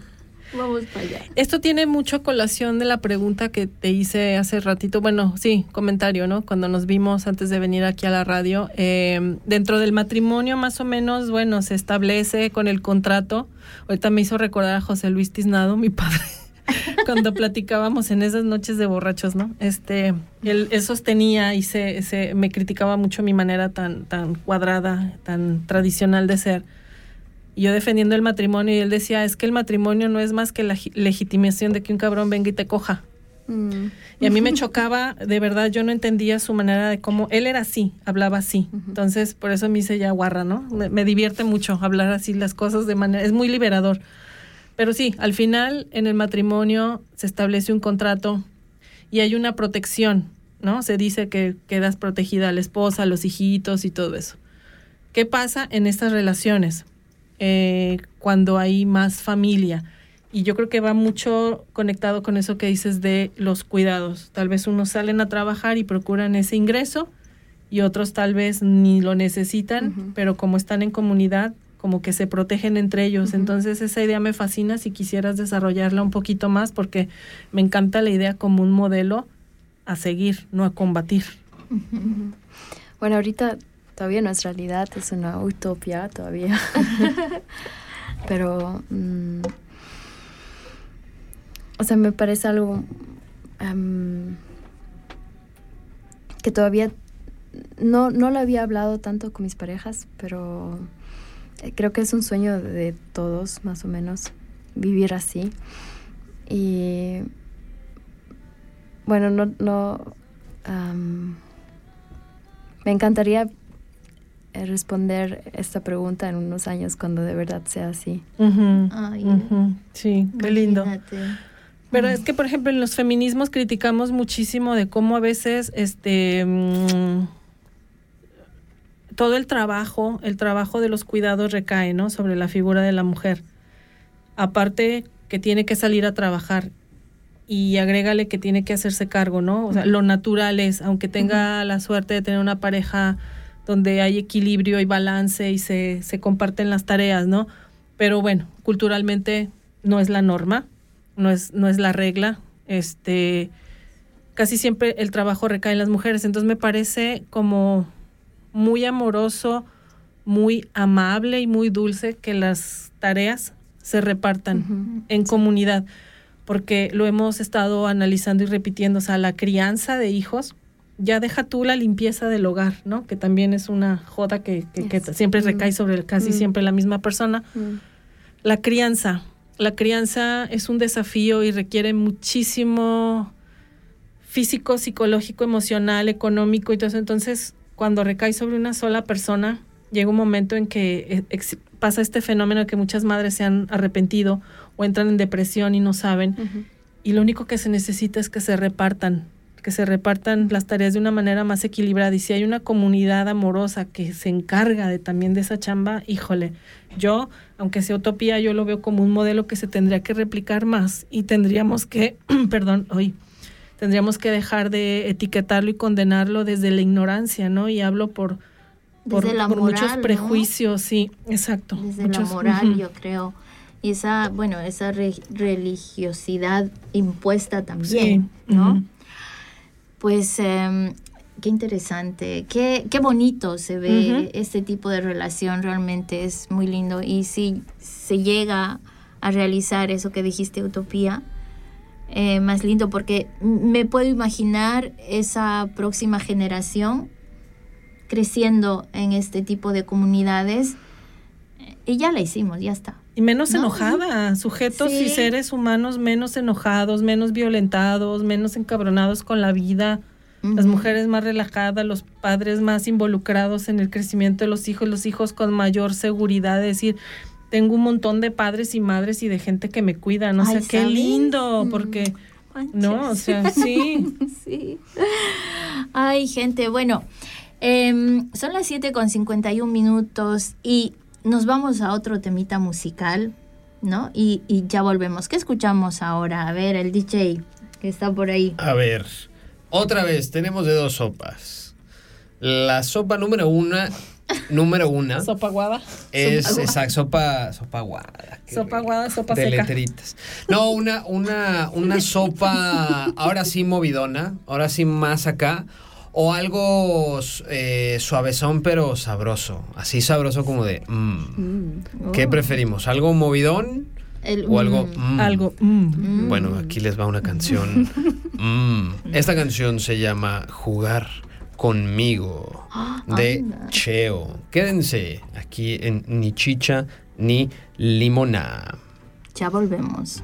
Vamos para allá. Esto tiene mucho colación de la pregunta que te hice hace ratito. Bueno, sí, comentario, ¿no? Cuando nos vimos antes de venir aquí a la radio. Eh, dentro del matrimonio, más o menos, bueno, se establece con el contrato. Ahorita me hizo recordar a José Luis Tiznado, mi padre, cuando platicábamos en esas noches de borrachos, ¿no? Este, él, él sostenía y se, se, me criticaba mucho mi manera tan, tan cuadrada, tan tradicional de ser. Y yo defendiendo el matrimonio y él decía, es que el matrimonio no es más que la gi- legitimación de que un cabrón venga y te coja. Mm, Y a mí me chocaba, de verdad, yo no entendía su manera de cómo, él era así, hablaba así. Entonces, por eso me hice ya guarra, ¿no? Me, me divierte mucho hablar así las cosas de manera, es muy liberador. Pero sí, al final en el matrimonio se establece un contrato y hay una protección, ¿no? Se dice que quedas protegida a la esposa, a los hijitos y todo eso. ¿Qué pasa en estas relaciones eh, cuando hay más familia? Y yo creo que va mucho conectado con eso que dices de los cuidados. Tal vez unos salen a trabajar y procuran ese ingreso y otros tal vez ni lo necesitan, pero como están en comunidad, como que se protegen entre ellos. Entonces esa idea me fascina si quisieras desarrollarla un poquito más porque me encanta la idea como un modelo a seguir, no a combatir. Bueno, ahorita todavía no es realidad, es una utopía todavía. Pero, mm, o sea, me parece algo em, que todavía no, no lo había hablado tanto con mis parejas, pero eh, creo que es un sueño de todos, más o menos, vivir así. Y bueno, no, no me encantaría responder esta pregunta en unos años cuando de verdad sea así. Ay. Sí, qué lindo. Imagínate. Pero es que, por ejemplo, en los feminismos criticamos muchísimo de cómo a veces este mm, todo el trabajo, el trabajo de los cuidados recae, ¿no? Sobre la figura de la mujer. Aparte que tiene que salir a trabajar y agrégale que tiene que hacerse cargo, ¿no? O sea, lo natural es, aunque tenga la suerte de tener una pareja donde hay equilibrio y balance y se, se comparten las tareas, ¿no? Pero bueno, culturalmente no es la norma, no es, no es la regla. Este, casi siempre el trabajo recae en las mujeres. Entonces me parece como muy amoroso, muy amable y muy dulce que las tareas se repartan en comunidad, porque lo hemos estado analizando y repitiendo, o sea, la crianza de hijos, ya deja tú la limpieza del hogar, ¿no? Que también es una joda que, que, siempre recae sobre casi siempre la misma persona. La crianza, la crianza es un desafío y requiere muchísimo físico, psicológico, emocional, económico y todo eso. Entonces, cuando recae sobre una sola persona, llega un momento en que eh, pasa este fenómeno de que muchas madres se han arrepentido o entran en depresión y no saben. Y lo único que se necesita es que se repartan, que se repartan las tareas de una manera más equilibrada. Y si hay una comunidad amorosa que se encarga de también de esa chamba, híjole, yo, aunque sea utopía, yo lo veo como un modelo que se tendría que replicar más y tendríamos que, perdón, hoy tendríamos que dejar de etiquetarlo y condenarlo desde la ignorancia, ¿no? Y hablo por, por, muchos prejuicios, sí, exacto. Desde la moral, yo creo. Y esa, bueno, esa religiosidad impuesta también, ¿no? Pues em, qué interesante, qué, qué bonito se ve este tipo de relación, realmente es muy lindo. Y si se llega a realizar eso que dijiste, utopía, eh, más lindo porque me puedo imaginar esa próxima generación creciendo en este tipo de comunidades y ya la hicimos, ya está. Y menos enojada, sujetos y seres humanos menos enojados, menos violentados, menos encabronados con la vida, las mujeres más relajadas, los padres más involucrados en el crecimiento de los hijos, los hijos con mayor seguridad, de decir, tengo un montón de padres y madres y de gente que me cuida, no sé, qué lindo, mm. porque, no, o sea, sí. sí. Ay, gente, bueno, em, son las 7 con 51 minutos y nos vamos a otro temita musical, ¿no? Y, y ya volvemos. ¿Qué escuchamos ahora? A ver, el DJ que está por ahí. A ver, otra vez, tenemos de dos sopas. La sopa número una número una. Sopa guada. Es, exacto, sopa, sopa guada. Sopa guada, sopa de letritas. No, una, una, una sopa, ahora sí movidona, ahora sí más acá. O algo eh, suavezón pero sabroso. Así sabroso como de... Mm. Mm. ¿Qué oh. preferimos? ¿Algo movidón? o algo... Mm. Algo... Bueno, aquí les va una canción. Esta canción se llama Jugar conmigo de Cheo. Quédense aquí en Ni Chicha ni Limona. Ya volvemos.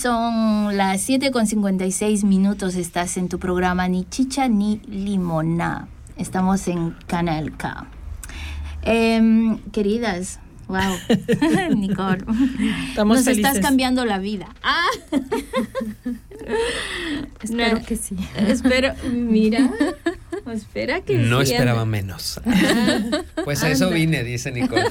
Son las 7 con 56 minutos. Estás en tu programa Ni Chicha ni Limona. Estamos en Canal K. Em, queridas, wow, Nicole, Estamos nos felices. estás cambiando la vida. Ah, Espero No. que sí. espero, mira, espera que No sí, esperaba anda. menos. Pues a eso vine, dice Nicole.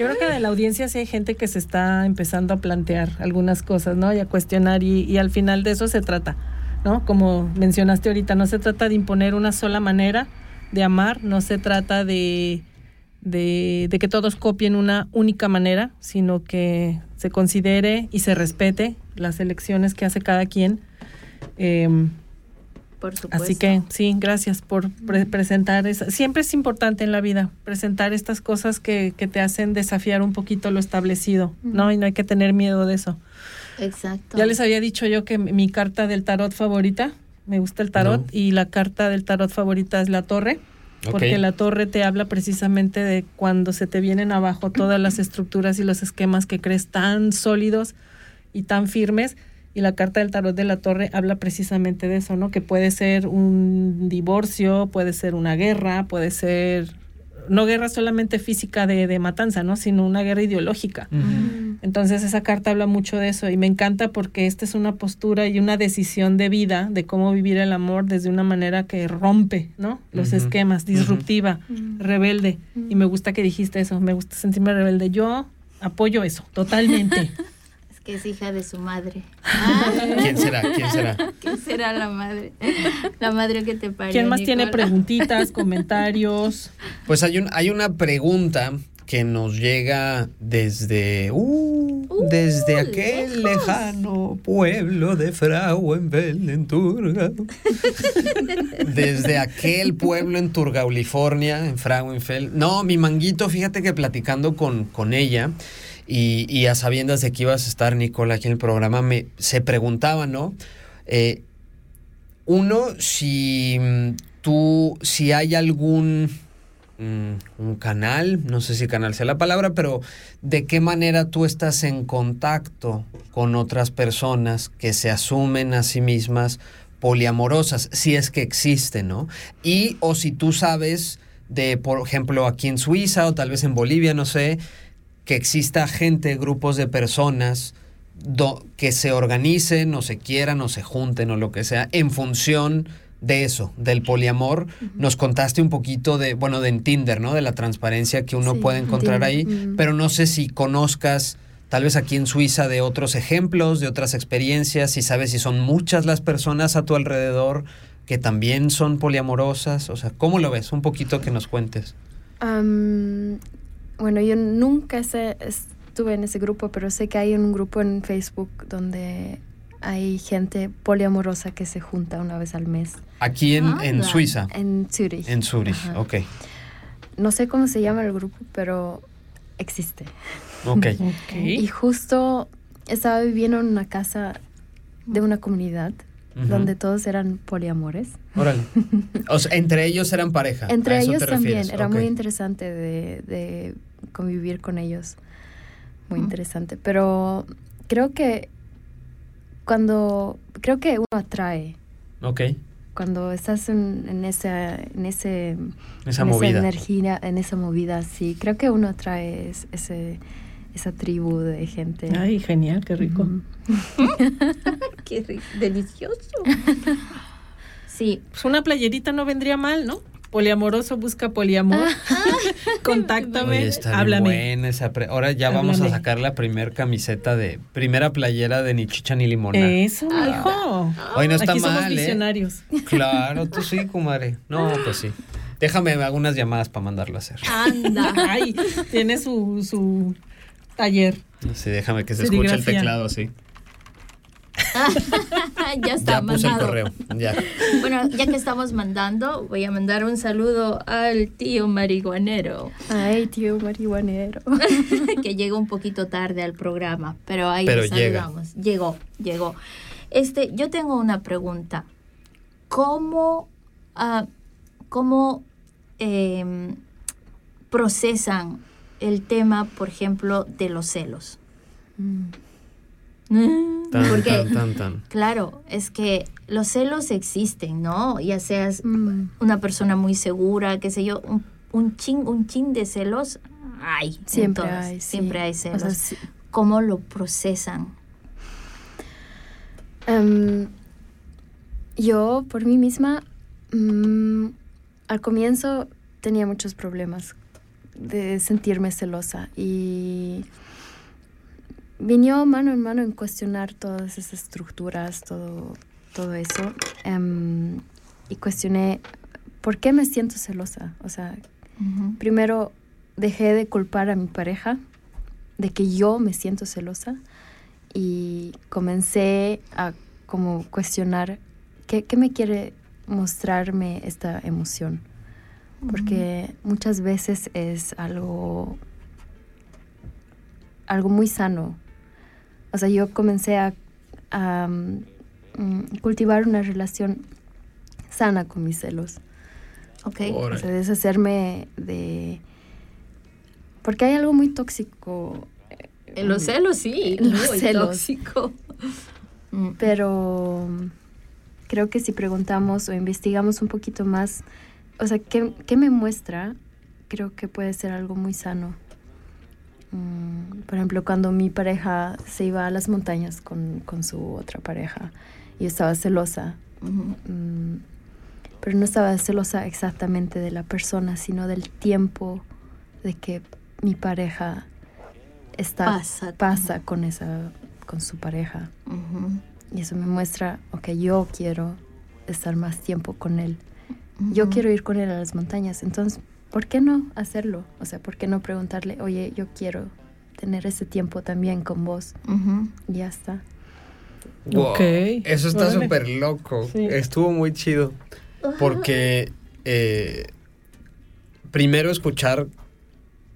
Yo creo que de la audiencia sí hay gente que se está empezando a plantear algunas cosas, ¿no? Y a cuestionar y, y al final de eso se trata, ¿no? Como mencionaste ahorita, no se trata de imponer una sola manera de amar, no se trata de, de, que todos copien una única manera, sino que se considere y se respete las elecciones que hace cada quien. Em, Por supuesto. Así que sí, gracias por pre- presentar. esa- Siempre es importante en la vida presentar estas cosas que, que te hacen desafiar un poquito lo establecido, ¿no? Y no hay que tener miedo de eso. Exacto. Ya les había dicho yo que mi carta del tarot favorita, me gusta el tarot, No. y la carta del tarot favorita es la torre, porque la torre te habla precisamente de cuando se te vienen abajo todas las estructuras y los esquemas que crees tan sólidos y tan firmes. Y la carta del tarot de la torre habla precisamente de eso, ¿no? Que puede ser un divorcio, puede ser una guerra, puede ser, no guerra solamente física de, de matanza, ¿no? Sino una guerra ideológica. Entonces esa carta habla mucho de eso y me encanta porque esta es una postura y una decisión de vida de cómo vivir el amor desde una manera que rompe, ¿no? Los esquemas, disruptiva, rebelde. Y me gusta que dijiste eso, me gusta sentirme rebelde. Yo apoyo eso, totalmente. Que es hija de su madre. Ah, ¿Quién será? ¿Quién será? ¿Quién será la madre? La madre que te parió. ¿Quién más tiene preguntitas, comentarios? Pues hay, un, hay una pregunta que nos llega desde, uh, desde aquel lejano pueblo de Frauenfeld en Turga. desde aquel pueblo en Turga, California, en Frauenfeld. No, mi manguito, fíjate que platicando con, con ella y, y a sabiendas de que ibas a estar, Nicola, aquí en el programa, me, se preguntaba, ¿no? Eh, uno, si mm, tú, si hay algún mm, un canal, no sé si canal sea la palabra, pero de qué manera tú estás en contacto con otras personas que se asumen a sí mismas poliamorosas, si es que existen, ¿no? Y o si tú sabes de, por ejemplo, aquí en Suiza o tal vez en Bolivia, no sé, que exista gente, grupos de personas do- que se organicen o se quieran o se junten o lo que sea en función de eso, del poliamor. Nos contaste un poquito de, bueno, de en Tinder, ¿no? De la transparencia que uno Sí, puede encontrar ahí, pero no sé si conozcas tal vez aquí en Suiza de otros ejemplos, de otras experiencias, si sabes si son muchas las personas a tu alrededor que también son poliamorosas, o sea, ¿cómo lo ves? Un poquito que nos cuentes. Bueno, yo nunca sé- estuve en ese grupo, pero sé que hay un grupo en Facebook donde hay gente poliamorosa que se junta una vez al mes Aquí en. Suiza, en Zurich. en Zurich, Ajá. ok. No sé cómo se llama el grupo, pero existe. Ok. Y justo estaba viviendo en una casa de una comunidad donde todos eran poliamores. Órale. O sea, entre ellos eran pareja. ¿a Entre ellos también, refieres? era muy interesante de, de convivir con ellos. Muy Mm. interesante. Pero creo que cuando, creo que uno atrae, Ok. cuando estás en, en esa, en ese, Esa en movida. esa energía, en esa movida, sí, creo que uno atrae es- ese, esa tribu de gente. Ay, genial, qué rico. Qué ri- delicioso. Sí, Pues una playerita no vendría mal, ¿no? Poliamoroso busca poliamor. Contáctame, Oye, está háblame. buena esa pre- Ahora ya vamos a sacar la primer camiseta de... Primera playera de ni chicha ni limona. Eso, hijo. Hoy no está Aquí somos mal, ¿eh? visionarios. Claro, tú sí, comadre. No, pues sí. Déjame hago unas llamadas para mandarla a hacer. anda. Ay, tiene su, su taller. Sí, déjame que se escuche el teclado, sí. ya está Ya puse el mandado. correo. Ya. Bueno, ya que estamos mandando, voy a mandar un saludo al tío marihuanero, Ay, tío marihuanero. que llegó un poquito tarde al programa, pero ahí Pero llega. saludamos. Llegó, llegó. Este, yo tengo una pregunta. ¿Cómo, ah, cómo em, procesan el tema, por ejemplo, de los celos? Mm. Tan, Porque tan, tan, tan. Claro, es que los celos existen, ¿no? Ya seas Mm. una persona muy segura, qué sé yo, un, un chin, un chin de celos, hay. Siempre hay, sí. Siempre hay O celos. sea, sí. ¿Cómo lo procesan? Em, yo, por mí misma, mm, al comienzo tenía muchos problemas de sentirme celosa y vino mano en mano en cuestionar todas esas estructuras, todo, todo eso. em, y cuestioné, ¿por qué me siento celosa? O sea, primero dejé de culpar a mi pareja de que yo me siento celosa y comencé a como cuestionar qué, qué me quiere mostrarme esta emoción. Porque muchas veces es algo, algo muy sano. O sea, yo comencé a, a, mm, cultivar una relación sana con mis celos. Ok. O sea, deshacerme de... Porque hay algo muy tóxico. En los celos, sí. En los muy celos. tóxico. Mm, Pero creo que si preguntamos o investigamos un poquito más, o sea, ¿qué, qué me muestra? Creo que puede ser algo muy sano. Mm, por ejemplo, cuando mi pareja se iba a las montañas con, con su otra pareja, yo estaba celosa. Mm, pero no estaba celosa exactamente de la persona, sino del tiempo de que mi pareja está, Pasa. pasa con, esa, con su pareja. Y eso me muestra, ok, yo quiero estar más tiempo con él. Yo quiero ir con él a las montañas. Entonces, ¿por qué no hacerlo? O sea, ¿por qué no preguntarle, oye, yo quiero tener ese tiempo también con vos? Y ya está. Wow, Ok, Eso está súper loco. Sí. Estuvo muy chido. Porque eh, primero escuchar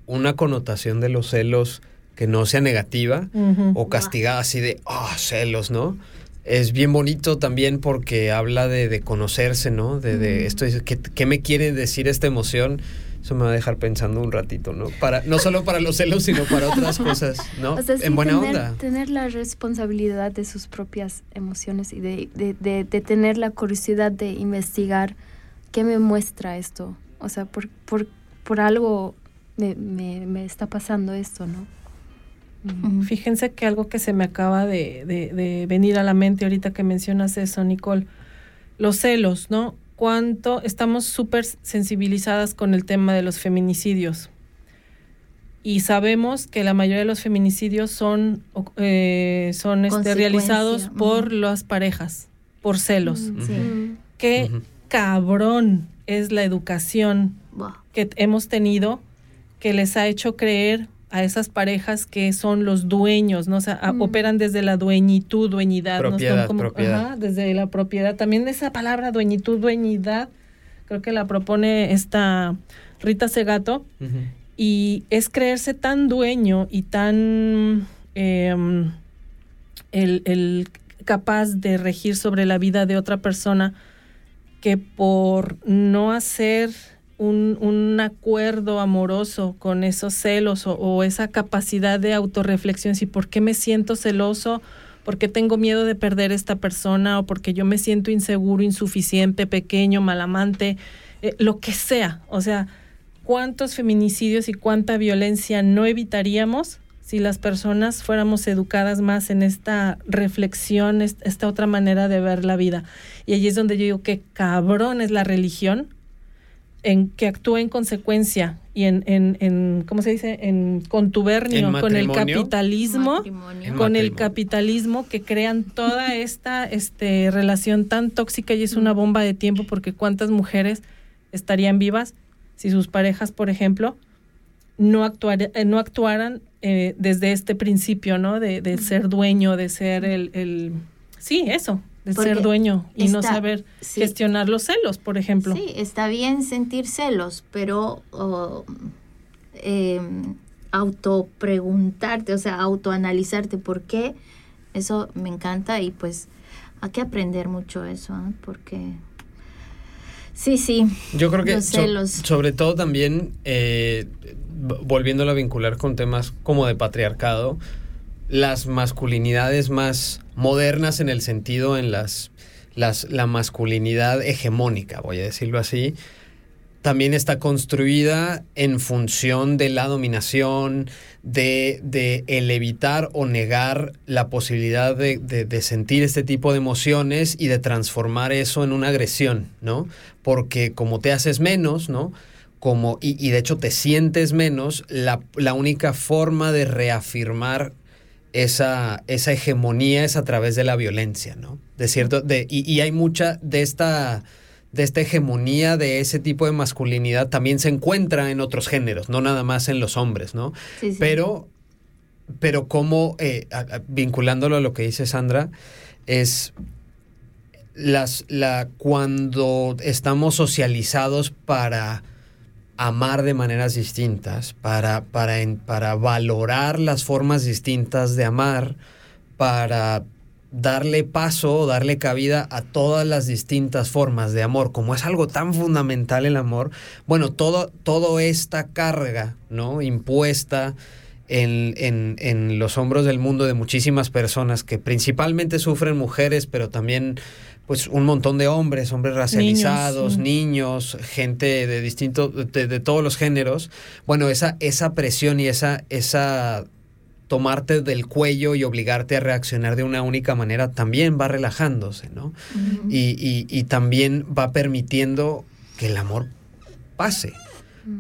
una connotación de los celos que no sea negativa o castigada así de, ah, celos, ¿no? Es bien bonito también porque habla de, de conocerse, ¿no? De, de esto, es- ¿qué, qué me quiere decir esta emoción? Eso me va a dejar pensando un ratito, ¿no? Para, no solo para los celos, sino para otras cosas, ¿no? O sea, sí, en buena tener, onda. tener la responsabilidad de sus propias emociones y de, de- de- de tener la curiosidad de investigar qué me muestra esto. O sea, por, por, por algo me, me- me está pasando esto, ¿no? Fíjense que algo que se me acaba de, de- de venir a la mente ahorita que mencionas eso, Nicole, los celos, ¿no? Cuánto estamos súper sensibilizadas con el tema de los feminicidios. Y sabemos que la mayoría de los feminicidios son, eh, son este, realizados por las parejas, por celos. Mm, Sí. mm. Qué cabrón es la educación Buah. que hemos tenido que les ha hecho creer a esas parejas que son los dueños, ¿no? O sea, a- Mm. operan desde la dueñitud, dueñidad, ¿no? Son Propiedad, propiedad. ajá, desde la propiedad. También esa palabra dueñitud, dueñidad, creo que la propone esta Rita Segato. Y es creerse tan dueño y tan em, el, el capaz de regir sobre la vida de otra persona que por no hacer un, acuerdo amoroso con esos celos o, esa capacidad de autorreflexión, si por qué me siento celoso, por qué tengo miedo de perder esta persona o porque yo me siento inseguro, insuficiente, pequeño, malamante, eh, lo que sea. O sea, ¿cuántos feminicidios y cuánta violencia no evitaríamos si las personas fuéramos educadas más en esta reflexión, est- esta otra manera de ver la vida? Y allí es donde yo digo que cabrón es la religión en que actúa en consecuencia y en, en, en ¿cómo se dice? En contubernio ¿En con el capitalismo Matrimonio. Con el capitalismo que crean toda esta este, relación tan tóxica y es una bomba de tiempo porque cuántas mujeres estarían vivas si sus parejas, por ejemplo, no, actuar, eh, no actuaran eh, desde este principio, ¿no? De, de ser dueño, de ser el, el... Sí, eso, de Porque ser dueño y no saber sí. gestionar los celos, por ejemplo. Sí, está bien sentir celos, pero oh, eh, autopreguntarte, o sea, autoanalizarte por qué, eso me encanta y pues hay que aprender mucho eso, ¿eh? porque sí, sí, Yo creo que Los so- celos. sobre todo también, eh, volviéndolo a vincular con temas como de patriarcado, las masculinidades más modernas en el sentido en las, las la masculinidad hegemónica, voy a decirlo así, también está construida en función de la dominación, de, de el evitar o negar la posibilidad de, de- sentir este tipo de emociones y de transformar eso en una agresión, ¿no? Porque como te haces menos, ¿no? Como, y, y de hecho te sientes menos, la, la única forma de reafirmar esa, esa hegemonía es a través de la violencia, ¿no? De cierto, de, y, y hay mucha de esta, de esta hegemonía de ese tipo de masculinidad también se encuentra en otros géneros, no nada más en los hombres, ¿no? sí, sí. Pero, pero como, eh, vinculándolo a lo que dice Sandra, es las, la, cuando estamos socializados para amar de maneras distintas, para, para, para valorar las formas distintas de amar, para darle paso, darle cabida a todas las distintas formas de amor, como es algo tan fundamental el amor, bueno, todo, toda esta carga, ¿no? Impuesta en, en, en los hombros del mundo de muchísimas personas que principalmente sufren mujeres, pero también pues un montón de hombres, hombres racializados, Niños, niños, gente de distintos, de, de todos los géneros. Bueno, esa, esa presión y esa, esa tomarte del cuello y obligarte a reaccionar de una única manera también va relajándose, ¿no? Y, y- y también va permitiendo que el amor pase.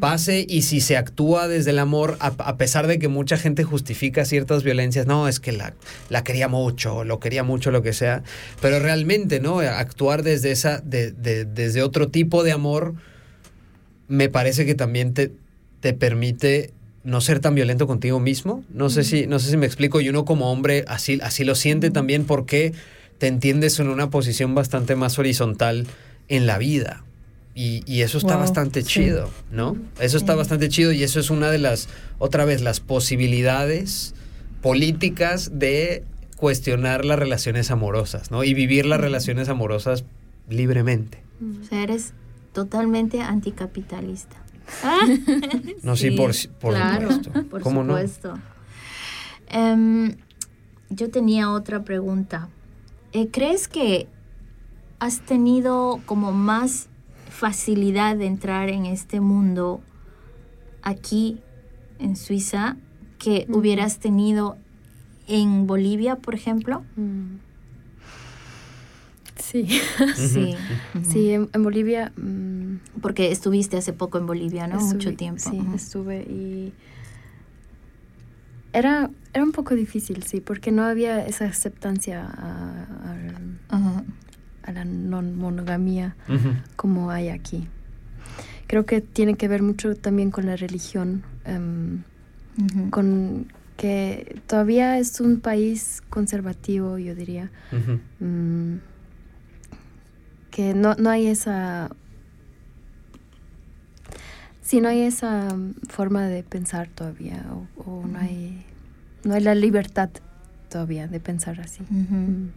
Pase y si se actúa desde el amor, a, a pesar de que mucha gente justifica ciertas violencias, no, es que la, la quería mucho, lo quería mucho, lo que sea, pero realmente, ¿no? Actuar desde, esa, de- de- desde otro tipo de amor, me parece que también te, te permite no ser tan violento contigo mismo. No sé si, no sé si me explico. Y uno como hombre así, así lo siente también porque te entiendes en una posición bastante más horizontal en la vida. Y, y eso está Wow, bastante sí. chido, ¿no? Eso está Sí. bastante chido y eso es una de las, otra vez, las posibilidades políticas de cuestionar las relaciones amorosas, ¿no? Y vivir las relaciones amorosas libremente. O sea, eres totalmente anticapitalista. Ah, No, sí, por, por claro, supuesto. Por ¿Cómo no? supuesto. Em, yo tenía otra pregunta. Eh, ¿Crees que has tenido como más facilidad de entrar en este mundo aquí en Suiza que hubieras tenido en Bolivia, por ejemplo? Mm. Sí, Sí. sí, en, en Bolivia mm, Porque estuviste hace poco en Bolivia, ¿no? Mucho estuve- tiempo. Sí, estuve y era, era un poco difícil, sí, porque no había esa aceptancia a, a- Ajá. A la non monogamia como hay aquí. Creo que tiene que ver mucho también con la religión, em, con que todavía es un país conservativo, yo diría. Mm, que no, no hay esa sí, no hay esa forma de pensar todavía, o, o no, hay, no hay la libertad todavía de pensar así. Mm.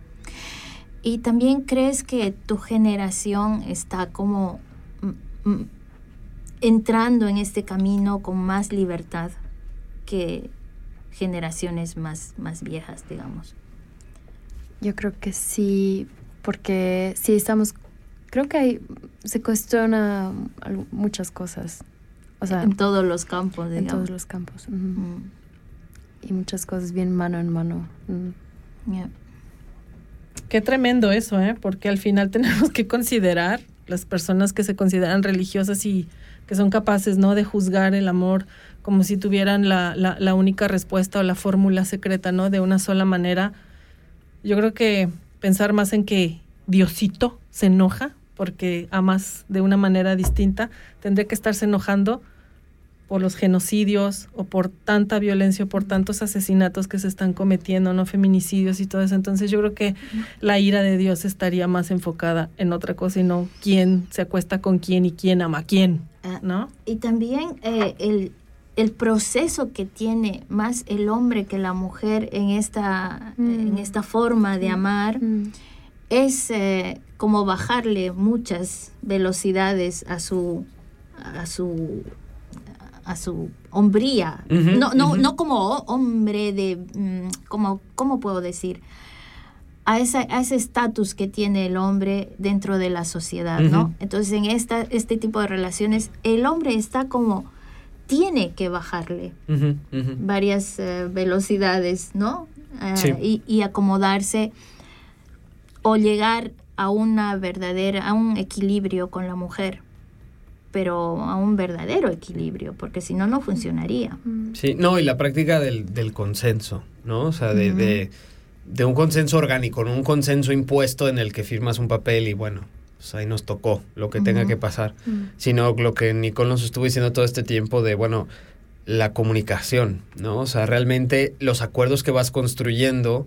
¿Y también crees que tu generación está como mm, mm, entrando en este camino con más libertad que generaciones más, más viejas, digamos? Yo creo que sí, porque sí estamos, creo que hay, se cuestiona muchas cosas, o sea, en todos los campos, en digamos. todos los campos. Mm, Y muchas cosas bien mano en mano. mm. yeah. Qué tremendo eso, ¿eh? Porque al final tenemos que considerar las personas que se consideran religiosas y que son capaces, ¿no? De juzgar el amor como si tuvieran la, la, única respuesta o la fórmula secreta, ¿no? De una sola manera. Yo creo que pensar más en que Diosito se enoja porque amas de una manera distinta, tendría que estarse enojando por los genocidios o por tanta violencia o por tantos asesinatos que se están cometiendo, no feminicidios y todo eso. Entonces yo creo que la ira de Dios estaría más enfocada en otra cosa y no quién se acuesta con quién y quién ama a quién, Ah, ¿no? Y también eh, el, el proceso que tiene más el hombre que la mujer en esta, Mm. en esta forma de amar Mm. es eh, como bajarle muchas velocidades a su a su a su hombría. No no no como ho- hombre de mm, como cómo puedo decir a esa a ese estatus que tiene el hombre dentro de la sociedad no entonces en esta este tipo de relaciones el hombre está como tiene que bajarle varias eh, velocidades, ¿no? Eh, Sí. y, y acomodarse o llegar a una verdadera, a un equilibrio con la mujer, pero a un verdadero equilibrio, porque si no, no funcionaría. Mm. Sí, no, y la práctica del, del consenso, ¿no? O sea, de, de, de un consenso orgánico, no un consenso impuesto en el que firmas un papel y bueno, pues ahí nos tocó lo que tenga que pasar, Mm. sino lo que Nicole nos estuvo diciendo todo este tiempo de, bueno, la comunicación, ¿no? O sea, realmente los acuerdos que vas construyendo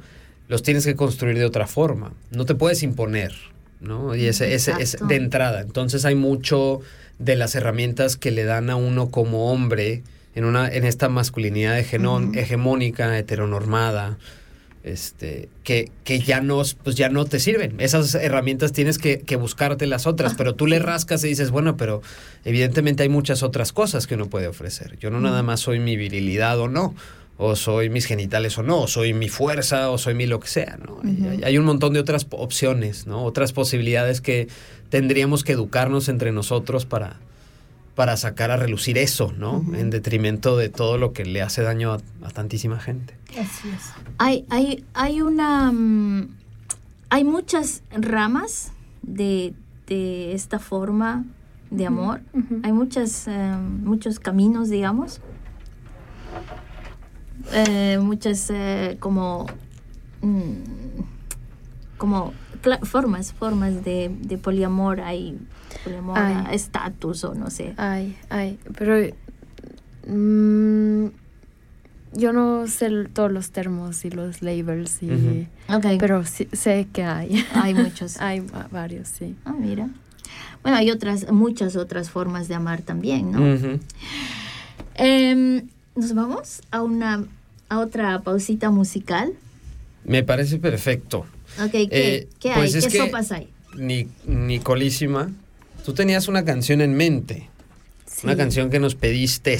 los tienes que construir de otra forma, no te puedes imponer, ¿no? Y ese, ese es Exacto. de entrada. Entonces hay mucho de las herramientas que le dan a uno como hombre en una en esta masculinidad hegemónica, heteronormada, este, que, que ya no, pues ya no te sirven. Esas herramientas tienes que, que buscarte las otras, pero tú le rascas y dices, bueno, pero evidentemente hay muchas otras cosas que uno puede ofrecer. Yo no nada más soy mi virilidad o no, o soy mis genitales o no, o soy mi fuerza o soy mi lo que sea, ¿no? Hay, hay un montón de otras opciones, ¿no? Otras posibilidades que tendríamos que educarnos entre nosotros para, para sacar a relucir eso, ¿no? En detrimento de todo lo que le hace daño a, a tantísima gente. Así es. Hay, hay, hay una mm, hay muchas ramas de, de esta forma de amor. Hay muchas, eh, muchos caminos, digamos. Eh, muchas eh, como mm, como formas, formas de, de poliamor. Hay poliamor Ay. a estatus o no sé. Ay, ay, pero mm, yo no sé todos los termos y los labels, y, pero sí- sé que hay. hay muchos. hay va- varios, sí. Ah, mira. Bueno, hay otras, muchas otras formas de amar también, ¿no? Nos vamos a una a otra pausita musical. Me parece perfecto. Ok, ¿qué, Eh, qué pues hay? es ¿Qué que- sopas hay? Ni, Nicolísima, tú tenías una canción en mente, Sí, una canción que nos pediste.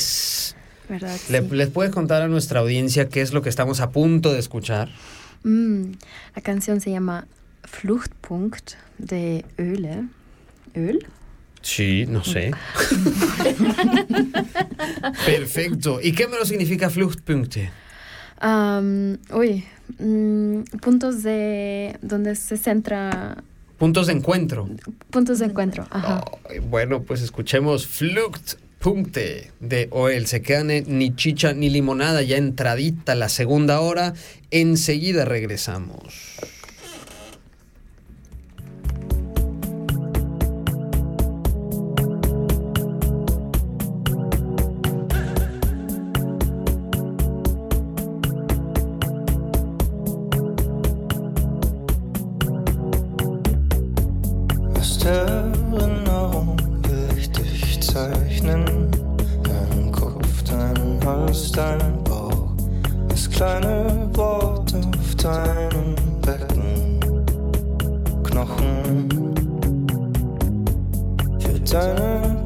¿Verdad? ¿Le- Sí. ¿Les puedes contar a nuestra audiencia qué es lo que estamos a punto de escuchar? Mm, la canción se llama Fluchtpunkt de Öle. ¿Öl? Sí, no sé. Perfecto. ¿Y qué menos significa Fluchtpunkte? Am, uy, mm, puntos de donde se centra, Puntos de encuentro. puntos de encuentro. Ajá. Bueno, pues escuchemos Fluchtpunkte de Oel. Se quedan en ni chicha ni limonada, ya entradita la segunda hora. Enseguida regresamos. starren Augen ich dich zeichnen. Dein Kopf, dein Hals, dein Bauch, das kleine Wort auf deinem Becken, Knochen. Für deine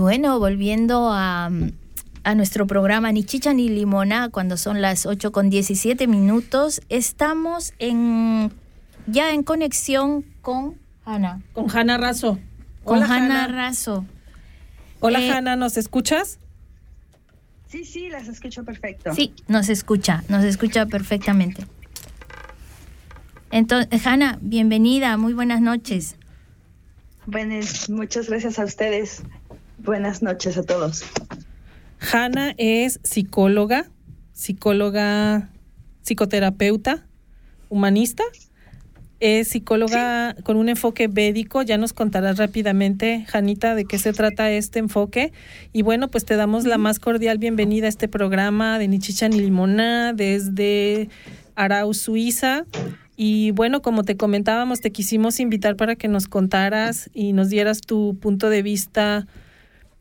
bueno, volviendo a, a nuestro programa Ni Chicha ni Limona, cuando son las 8 con 17 minutos, estamos en ya en conexión con Hanna, Con Hanna Razo. con Hanna. Razo. Hola, Eh, Hanna, ¿nos escuchas? Sí, sí, las escucho perfecto. Sí, nos escucha, nos escucha perfectamente. Entonces, Hanna, bienvenida, muy buenas noches. Buenas, muchas gracias a ustedes. Buenas noches a todos. Hanna es psicóloga, psicóloga, psicoterapeuta, humanista. Es psicóloga con un enfoque védico. Ya nos contarás rápidamente, Janita, de qué se trata este enfoque. Y bueno, pues te damos la más cordial bienvenida a este programa de Ni Chicha ni Limona desde Arau, Suiza. Y bueno, como te comentábamos, te quisimos invitar para que nos contaras y nos dieras tu punto de vista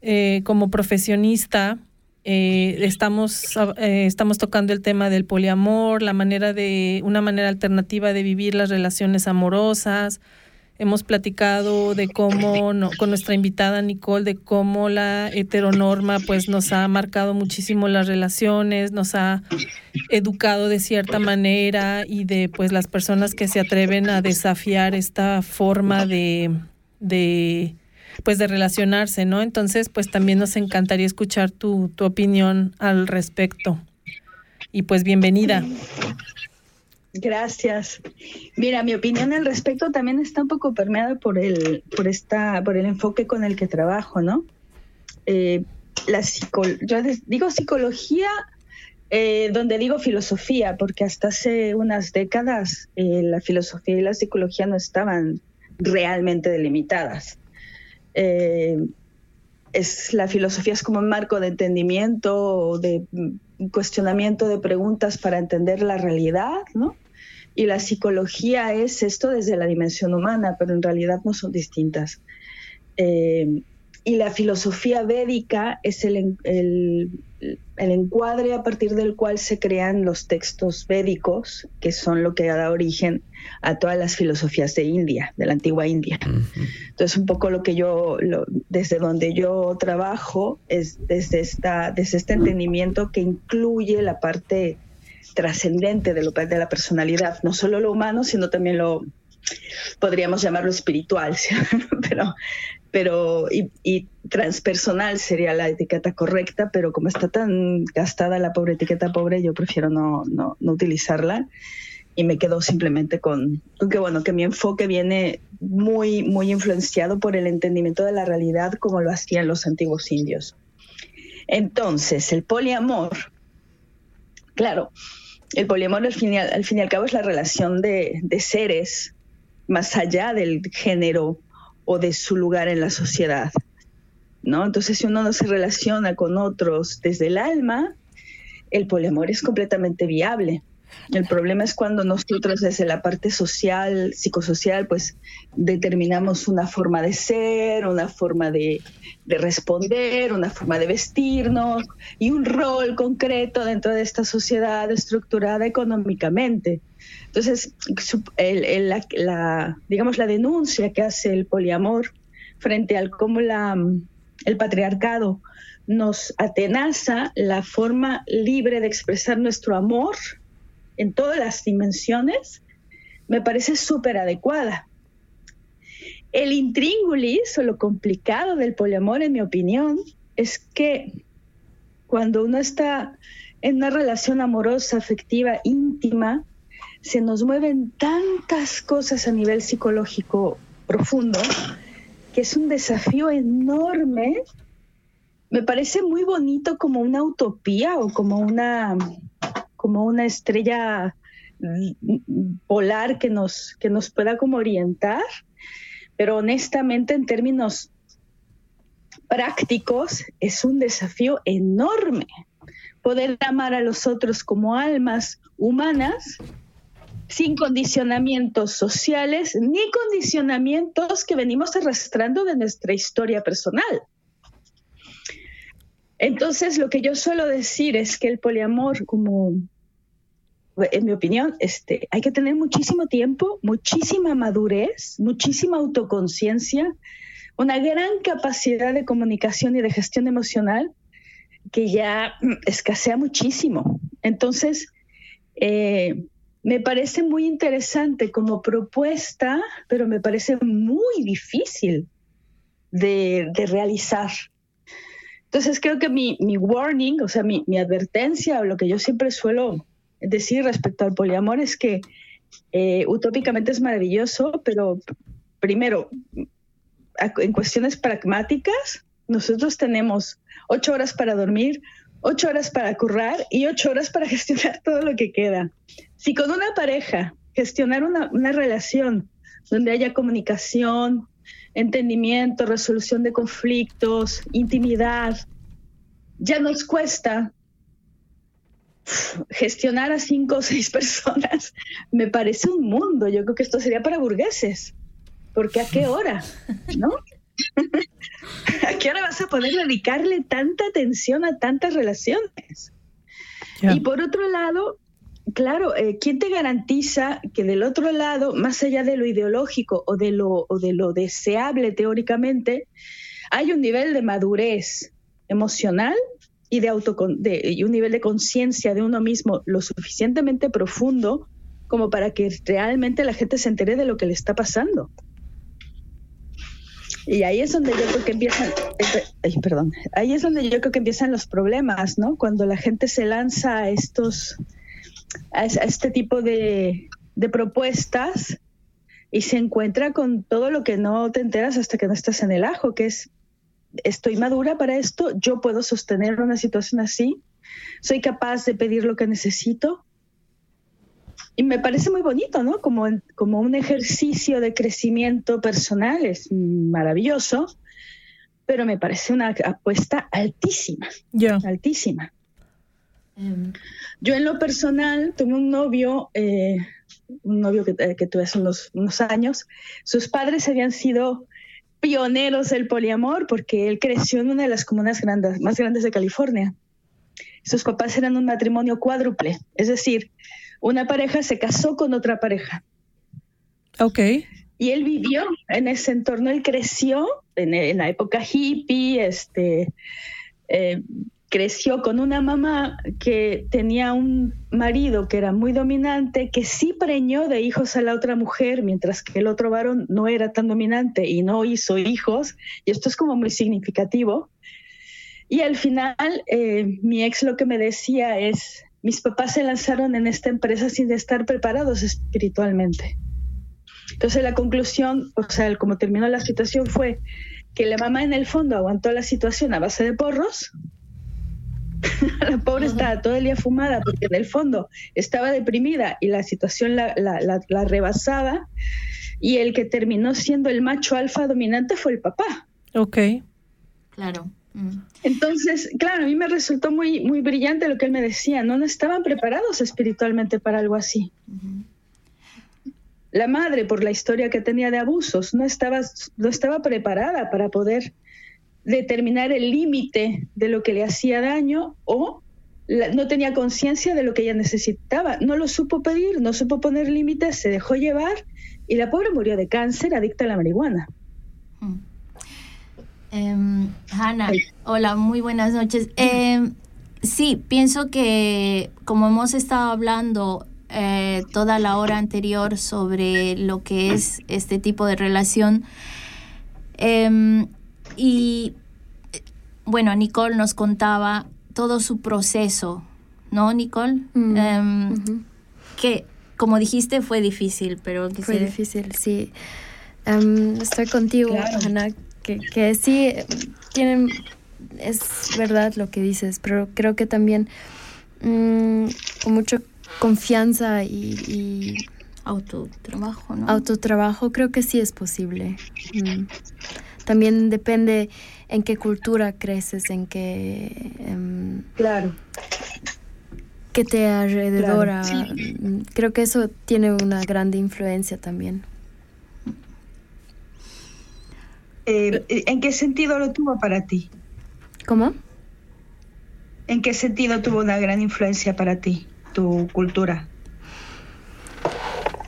eh, como profesionista. eh, estamos, eh, estamos tocando el tema del poliamor, la manera de, una manera alternativa de vivir las relaciones amorosas. Hemos platicado de cómo, con nuestra invitada Nicole, de cómo la heteronorma pues nos ha marcado muchísimo las relaciones, nos ha educado de cierta manera y de pues las personas que se atreven a desafiar esta forma de, de pues de relacionarse, ¿no? Entonces, pues también nos encantaría escuchar tu, tu opinión al respecto. Y pues bienvenida. Gracias. Mira, mi opinión al respecto también está un poco permeada por el, por esta, por el enfoque con el que trabajo, ¿no? Eh, la psico yo digo psicología eh, donde digo filosofía, porque hasta hace unas décadas eh, la filosofía y la psicología no estaban realmente delimitadas. Eh, es, la filosofía es como un marco de entendimiento de cuestionamiento de preguntas para entender la realidad, ¿no? y la psicología es esto desde la dimensión humana, pero en realidad no son distintas. Eh, y la filosofía védica es el, el, el, encuadre a partir del cual se crean los textos védicos, que son lo que da origen a todas las filosofías de India, de la antigua India. Entonces, un poco lo que yo, lo, desde donde yo trabajo, es desde, esta, desde este entendimiento que incluye la parte trascendente de, lo, de la personalidad, no solo lo humano, sino también lo, podríamos llamarlo espiritual, ¿sí? pero pero y, transpersonal sería la etiqueta correcta, pero como está tan gastada la pobre etiqueta pobre, yo prefiero no, no, no utilizarla y me quedo simplemente con, que bueno, que mi enfoque viene muy, muy influenciado por el entendimiento de la realidad como lo hacían los antiguos indios. Entonces, el poliamor, claro, el poliamor al fin y al, al, fin y al cabo es la relación de, de seres más allá del género o de su lugar en la sociedad. ¿no? Entonces, si uno no se relaciona con otros desde el alma, el poliamor es completamente viable. El problema es cuando nosotros desde la parte social, psicosocial, pues determinamos una forma de ser, una forma de, de, responder, una forma de vestirnos y un rol concreto dentro de esta sociedad estructurada económicamente. Entonces, el, la, digamos, la denuncia que hace el poliamor frente al cómo la, el patriarcado nos atenaza la forma libre de expresar nuestro amor en todas las dimensiones, me parece súper adecuada. El intríngulis o lo complicado del poliamor, en mi opinión, es que cuando uno está en una relación amorosa, afectiva, íntima, se nos mueven tantas cosas a nivel psicológico profundo que es un desafío enorme. Me parece muy bonito como una utopía o como una, como una estrella polar que nos, que nos pueda como orientar, pero honestamente en términos prácticos es un desafío enorme poder amar a los otros como almas humanas sin condicionamientos sociales ni condicionamientos que venimos arrastrando de nuestra historia personal. Entonces, lo que yo suelo decir es que el poliamor, como en mi opinión, este, hay que tener muchísimo tiempo, muchísima madurez, muchísima autoconciencia, una gran capacidad de comunicación y de gestión emocional que ya escasea muchísimo. Entonces, eh, me parece muy interesante como propuesta, pero me parece muy difícil de, realizar. Entonces creo que mi, warning, o sea, mi, advertencia o lo que yo siempre suelo decir respecto al poliamor es que eh, utópicamente es maravilloso, pero primero, en cuestiones pragmáticas, nosotros tenemos ocho horas para dormir, ocho horas para currar y ocho horas para gestionar todo lo que queda. Si con una pareja gestionar una, una relación donde haya comunicación, entendimiento, resolución de conflictos, intimidad, ya nos cuesta gestionar a cinco o seis personas. Me parece un mundo. Yo creo que esto sería para burgueses. Porque a qué hora, ¿no? ¿A qué hora vas a poder dedicarle tanta atención a tantas relaciones? Y por otro lado, claro, eh, ¿quién te garantiza que del otro lado, más allá de lo ideológico o de lo, de deseable teóricamente, hay un nivel de madurez emocional y, de, auto, y un nivel de conciencia de uno mismo lo suficientemente profundo como para que realmente la gente se entere de lo que le está pasando? Y ahí es donde yo creo que empiezan, perdón, ahí es donde yo creo que empiezan los problemas, ¿no? Cuando la gente se lanza a estos, a, este tipo de, de propuestas y se encuentra con todo lo que no te enteras hasta que no estás en el ajo, que es, estoy madura para esto, yo puedo sostener una situación así, soy capaz de pedir lo que necesito, y me parece muy bonito, ¿no? Como, como un ejercicio de crecimiento personal, es maravilloso, pero me parece una apuesta altísima, altísima. Em. Yo en lo personal tuve un novio eh, un novio que, que tuve hace unos, unos años, sus padres habían sido pioneros del poliamor porque él creció en una de las comunas grandes, más grandes de California. Sus papás eran un matrimonio cuádruple, es decir, una pareja se casó con otra pareja. Ok. Y él vivió en ese entorno, él creció en, en la época hippie, este, eh, creció con una mamá que tenía un marido que era muy dominante, que sí preñó de hijos a la otra mujer, mientras que el otro varón no era tan dominante y no hizo hijos, y esto es como muy significativo. Y al final, eh, mi ex lo que me decía es, mis papás se lanzaron en esta empresa sin estar preparados espiritualmente. Entonces la conclusión, o sea, como terminó la situación fue que la mamá en el fondo aguantó la situación a base de porros. la pobre estaba todo el día fumada porque en el fondo estaba deprimida y la situación la, la, la, la rebasaba. Y el que terminó siendo el macho alfa dominante fue el papá. Ok. Claro. Mm. Entonces, claro, a mí me resultó muy, muy brillante lo que él me decía. No, no estaban preparados espiritualmente para algo así. La madre, por la historia que tenía de abusos, no estaba, no estaba preparada para poder determinar el límite de lo que le hacía daño o la- no tenía conciencia de lo que ella necesitaba. No lo supo pedir, no supo poner límites, se dejó llevar y la pobre murió de cáncer adicta a la marihuana. Mm. Em, Hanna, hola, muy buenas noches. Em, sí, pienso que como hemos estado hablando eh, toda la hora anterior sobre lo que es este tipo de relación, em, y bueno, Nicole nos contaba todo su proceso, ¿no, Nicole? Mm, Em, que, como dijiste, fue difícil, pero Fue difícil, sí. Em, estoy contigo, Claro. Ana, que, que sí, tienen, es verdad lo que dices, pero creo que también mm, con mucha confianza y, y autotrabajo, ¿no? autotrabajo, creo que sí es posible. Mm. También depende en qué cultura creces, en qué, em, Claro. qué te alrededor. Claro, sí. mm, Creo que eso tiene una grande influencia también. Eh, ¿En qué sentido lo tuvo para ti? ¿Cómo? ¿En qué sentido tuvo una gran influencia para ti, tu cultura?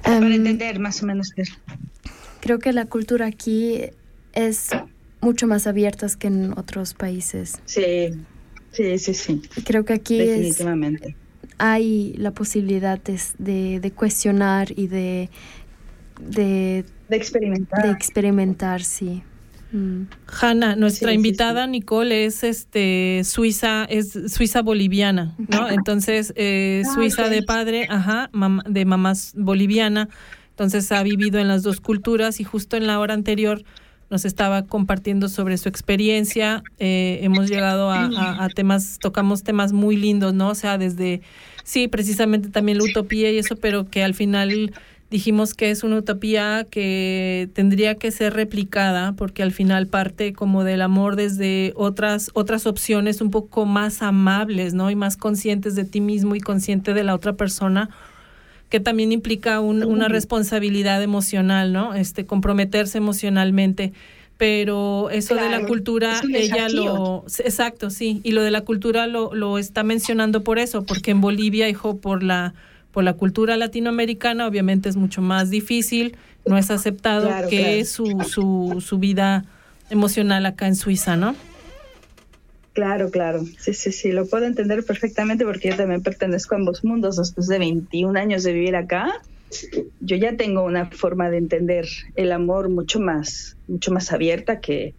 Para Em, entender más o menos eso. Creo que la cultura aquí es mucho más abierta que en otros países. Sí, sí, sí, sí, Creo que aquí es, definitivamente. hay la posibilidad de, de- de cuestionar y de, de, De experimentar. de experimentar, sí. Mm. Hanna, nuestra Sí, sí, invitada Nicole es este suiza, es suiza boliviana, ¿no? Entonces, eh, Ah, suiza de padre, ajá, mam- de mamás boliviana. Entonces ha vivido en las dos culturas y justo en la hora anterior nos estaba compartiendo sobre su experiencia. Eh, hemos llegado a, temas, tocamos temas muy lindos, ¿no? O sea, desde, sí, precisamente también la utopía y eso, pero que al final dijimos que es una utopía que tendría que ser replicada porque al final parte como del amor desde otras otras opciones un poco más amables, ¿no? Y más conscientes de ti mismo y consciente de la otra persona que también implica un- una responsabilidad emocional, ¿no? Este comprometerse emocionalmente, pero eso de la cultura ella lo exacto, sí, y lo de la cultura lo lo está mencionando por eso, porque en Bolivia, hijo, por la por la cultura latinoamericana obviamente es mucho más difícil, no es aceptado Claro, que claro. su, su, su vida emocional acá en Suiza, ¿no? Claro, claro. Sí, sí, sí, lo puedo entender perfectamente porque yo también pertenezco a ambos mundos. Después de 21 años de vivir acá, yo ya tengo una forma de entender el amor mucho más, mucho más abierta que,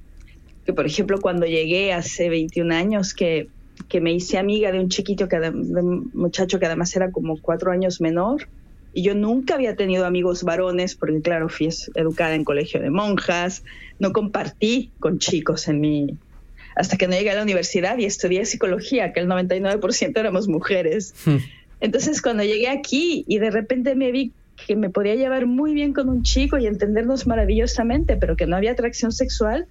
que por ejemplo, cuando llegué hace 21 años, que, que me hice amiga de un chiquito, que, de un muchacho que además era como cuatro años menor. Y yo nunca había tenido amigos varones, porque claro, fui educada en colegio de monjas, no compartí con chicos en mi, hasta que no llegué a la universidad y estudié psicología, que el 99% éramos mujeres. Entonces, cuando llegué aquí y de repente me vi que me podía llevar muy bien con un chico y entendernos maravillosamente, pero que no había atracción sexual,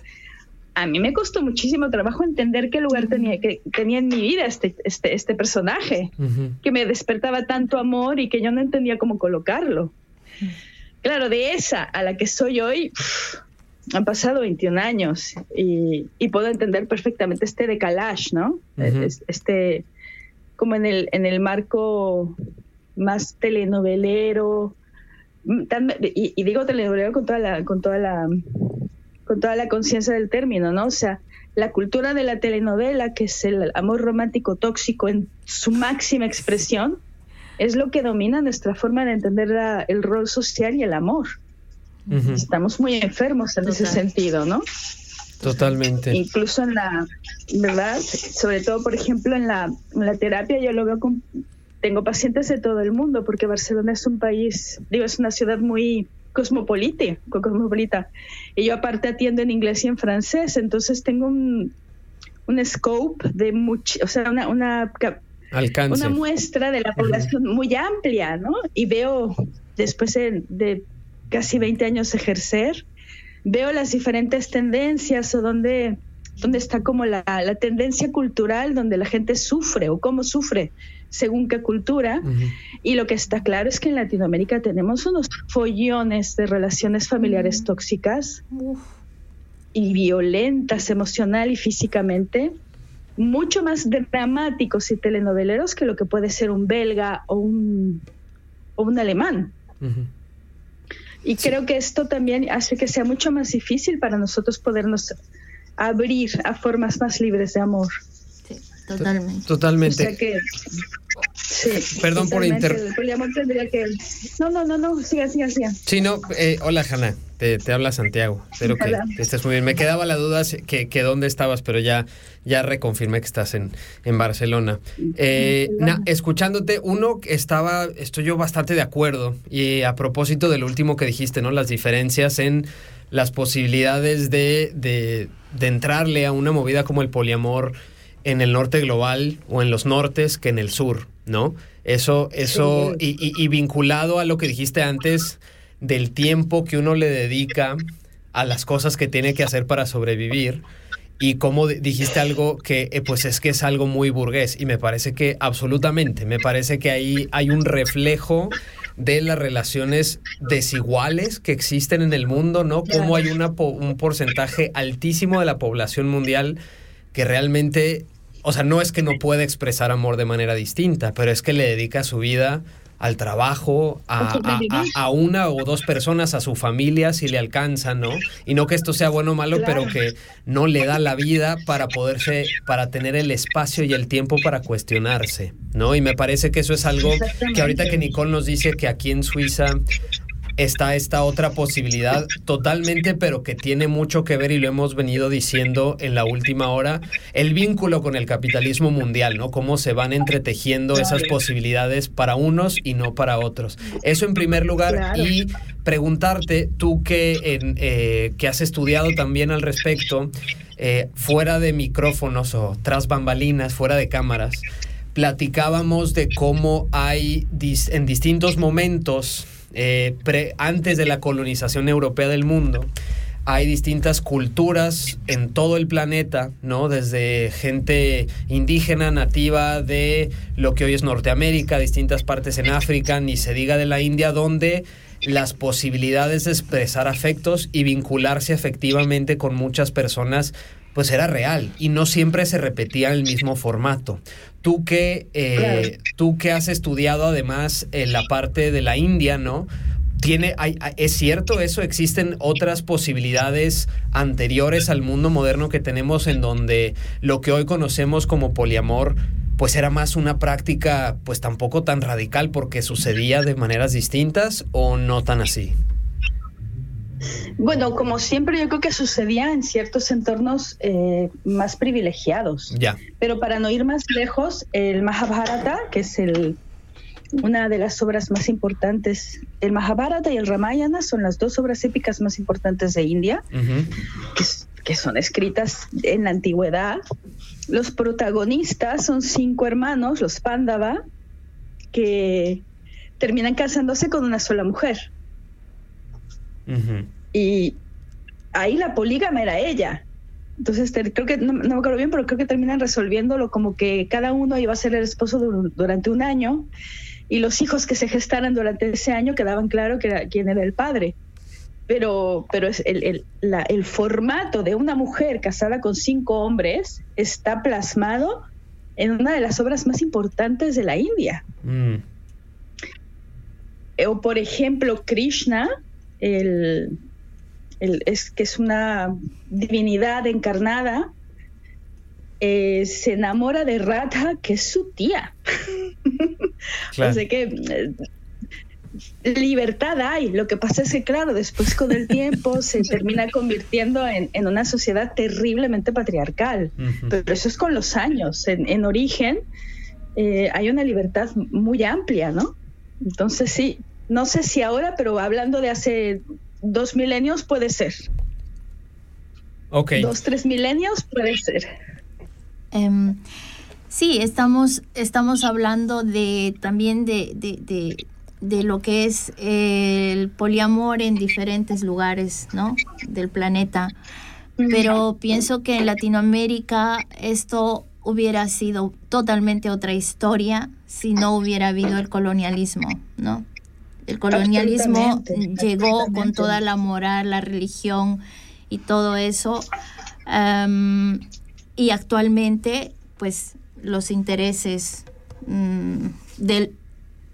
a mí me costó muchísimo trabajo entender qué lugar tenía, que tenía en mi vida este, este, este personaje, que me despertaba tanto amor y que yo no entendía cómo colocarlo. Claro, de esa a la que soy hoy, han pasado 21 años y, y puedo entender perfectamente este decalage, ¿no? Este, como en el, en el marco más telenovelero, mm, tan- y, y digo telenovelero con toda la, con toda la, con toda la conciencia del término, ¿no? O sea, la cultura de la telenovela, que es el amor romántico tóxico en su máxima expresión, es lo que domina nuestra forma de entender la- el rol social y el amor. Estamos muy enfermos en ese sentido, ¿no? Totalmente. Incluso en la, ¿verdad? Sobre todo, por ejemplo, en la, en la terapia yo lo veo con... Tengo pacientes de todo el mundo porque Barcelona es un país, digo, es una ciudad muy cosmopolita, cosmopolita. Y yo aparte atiendo en inglés y en francés, entonces tengo un, un scope de mucho, o sea, una, una, Alcance. una muestra de la población muy amplia, ¿no? Y veo, después de, de casi 20 años ejercer, veo las diferentes tendencias o donde, donde está como la, la tendencia cultural donde la gente sufre o cómo sufre según qué cultura. Y lo que está claro es que en Latinoamérica tenemos unos follones de relaciones familiares tóxicas y violentas emocional y físicamente, mucho más dramáticos y telenoveleros que lo que puede ser un belga o un, o un alemán. Ujú. Y creo que esto también hace que sea mucho más difícil para nosotros podernos abrir a formas más libres de amor. Sí, totalmente. O Totalmente. sea que... Sí, Perdón por totalmente, inter- El poliamor tendría que... No, no, no, no, siga, siga, siga. Sí, no, eh, hola Hanna, te, te habla Santiago. Espero que, Hola. que estés muy bien. Me quedaba la duda que, que dónde estabas, pero ya, ya reconfirmé que estás en, en Barcelona. Eh, na- escuchándote, uno, estaba, estoy yo bastante de acuerdo. Y a propósito del último que dijiste, ¿no? Las diferencias en las posibilidades de, de, de entrarle a una movida como el poliamor en el norte global o en los nortes que en el sur, ¿no? Eso, eso, y, y- y vinculado a lo que dijiste antes del tiempo que uno le dedica a las cosas que tiene que hacer para sobrevivir. Y como di- dijiste algo que, eh, pues es que es algo muy burgués. Y me parece que absolutamente, me parece que ahí hay un reflejo de las relaciones desiguales que existen en el mundo, ¿no? Como hay una un porcentaje altísimo de la población mundial que realmente, o sea, no es que no pueda expresar amor de manera distinta, pero es que le dedica su vida al trabajo, a, a- a- a una o dos personas, a su familia, si le alcanza, ¿no? Y no que esto sea bueno o malo, pero que no le da la vida para poderse, para tener el espacio y el tiempo para cuestionarse, ¿no? Y me parece que eso es algo que ahorita que Nicole nos dice que aquí en Suiza está esta otra posibilidad totalmente, pero que tiene mucho que ver y lo hemos venido diciendo en la última hora, el vínculo con el capitalismo mundial, ¿no? Cómo se van entretejiendo esas posibilidades para unos y no para otros. Eso en primer lugar Claro. y preguntarte, tú que, en, eh, que has estudiado también al respecto, eh, fuera de micrófonos o tras bambalinas, fuera de cámaras, platicábamos de cómo hay dis- en distintos momentos, eh, antes de la colonización europea del mundo, hay distintas culturas en todo el planeta, ¿no? Desde gente indígena, nativa de lo que hoy es Norteamérica, distintas partes en África, ni se diga de la India, donde las posibilidades de expresar afectos y vincularse efectivamente con muchas personas, pues era real y no siempre se repetía el mismo formato. Tú que, eh, tú que has estudiado además en la parte de la India, ¿no? Tiene, hay- ¿Es cierto eso? ¿Existen otras posibilidades anteriores al mundo moderno que tenemos en donde lo que hoy conocemos como poliamor pues era más una práctica pues tampoco tan radical porque sucedía de maneras distintas o no tan así? Bueno, como siempre, yo creo que sucedía en ciertos entornos eh, más privilegiados. Ya. Pero para no ir más lejos, el Mahabharata, que es el, una de las obras más importantes, el Mahabharata y el Ramayana son las dos obras épicas más importantes de India, que, que son escritas en la antigüedad. Los protagonistas son cinco hermanos, los Pándava, que terminan casándose con una sola mujer. Y ahí la polígama era ella. Entonces te- creo que, no, no me acuerdo bien, pero creo que terminan resolviéndolo como que cada uno iba a ser el esposo dur- durante un año y los hijos que se gestaran durante ese año quedaban claro que era, quién era el padre. Pero, pero es el, el, la- el formato de una mujer casada con cinco hombres está plasmado en una de las obras más importantes de la India. Mm, Eh, O por ejemplo, Krishna, el, el- es que es una divinidad encarnada, eh, se enamora de Radha, que es su tía. Claro. Sea que eh, libertad hay. Lo que pasa es que, claro, después con el tiempo se termina convirtiendo en, en una sociedad terriblemente patriarcal. Pero eso es con los años. En, en origen eh, hay una libertad muy amplia, ¿no? Entonces sí, no sé si ahora, pero hablando de hace dos milenios puede ser. Ok. Dos, tres milenios puede ser. Em, sí, estamos, estamos hablando de también de, de, de- de lo que es el poliamor en diferentes lugares ¿no? del planeta. Pero pienso que en Latinoamérica esto hubiera sido totalmente otra historia si no hubiera habido el colonialismo, ¿no? El colonialismo llegó con toda la moral, la religión y todo eso. Y actualmente, pues, los intereses mm, del,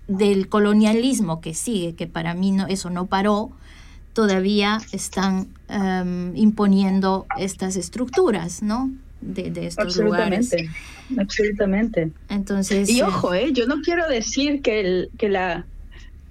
del colonialismo que sigue, que para mí no, eso no paró, todavía están am, imponiendo estas estructuras, ¿no? De, de estos lugares. Absolutamente. Absolutamente. Entonces, Y eh, ojo, ¿eh? yo no quiero decir que el, que la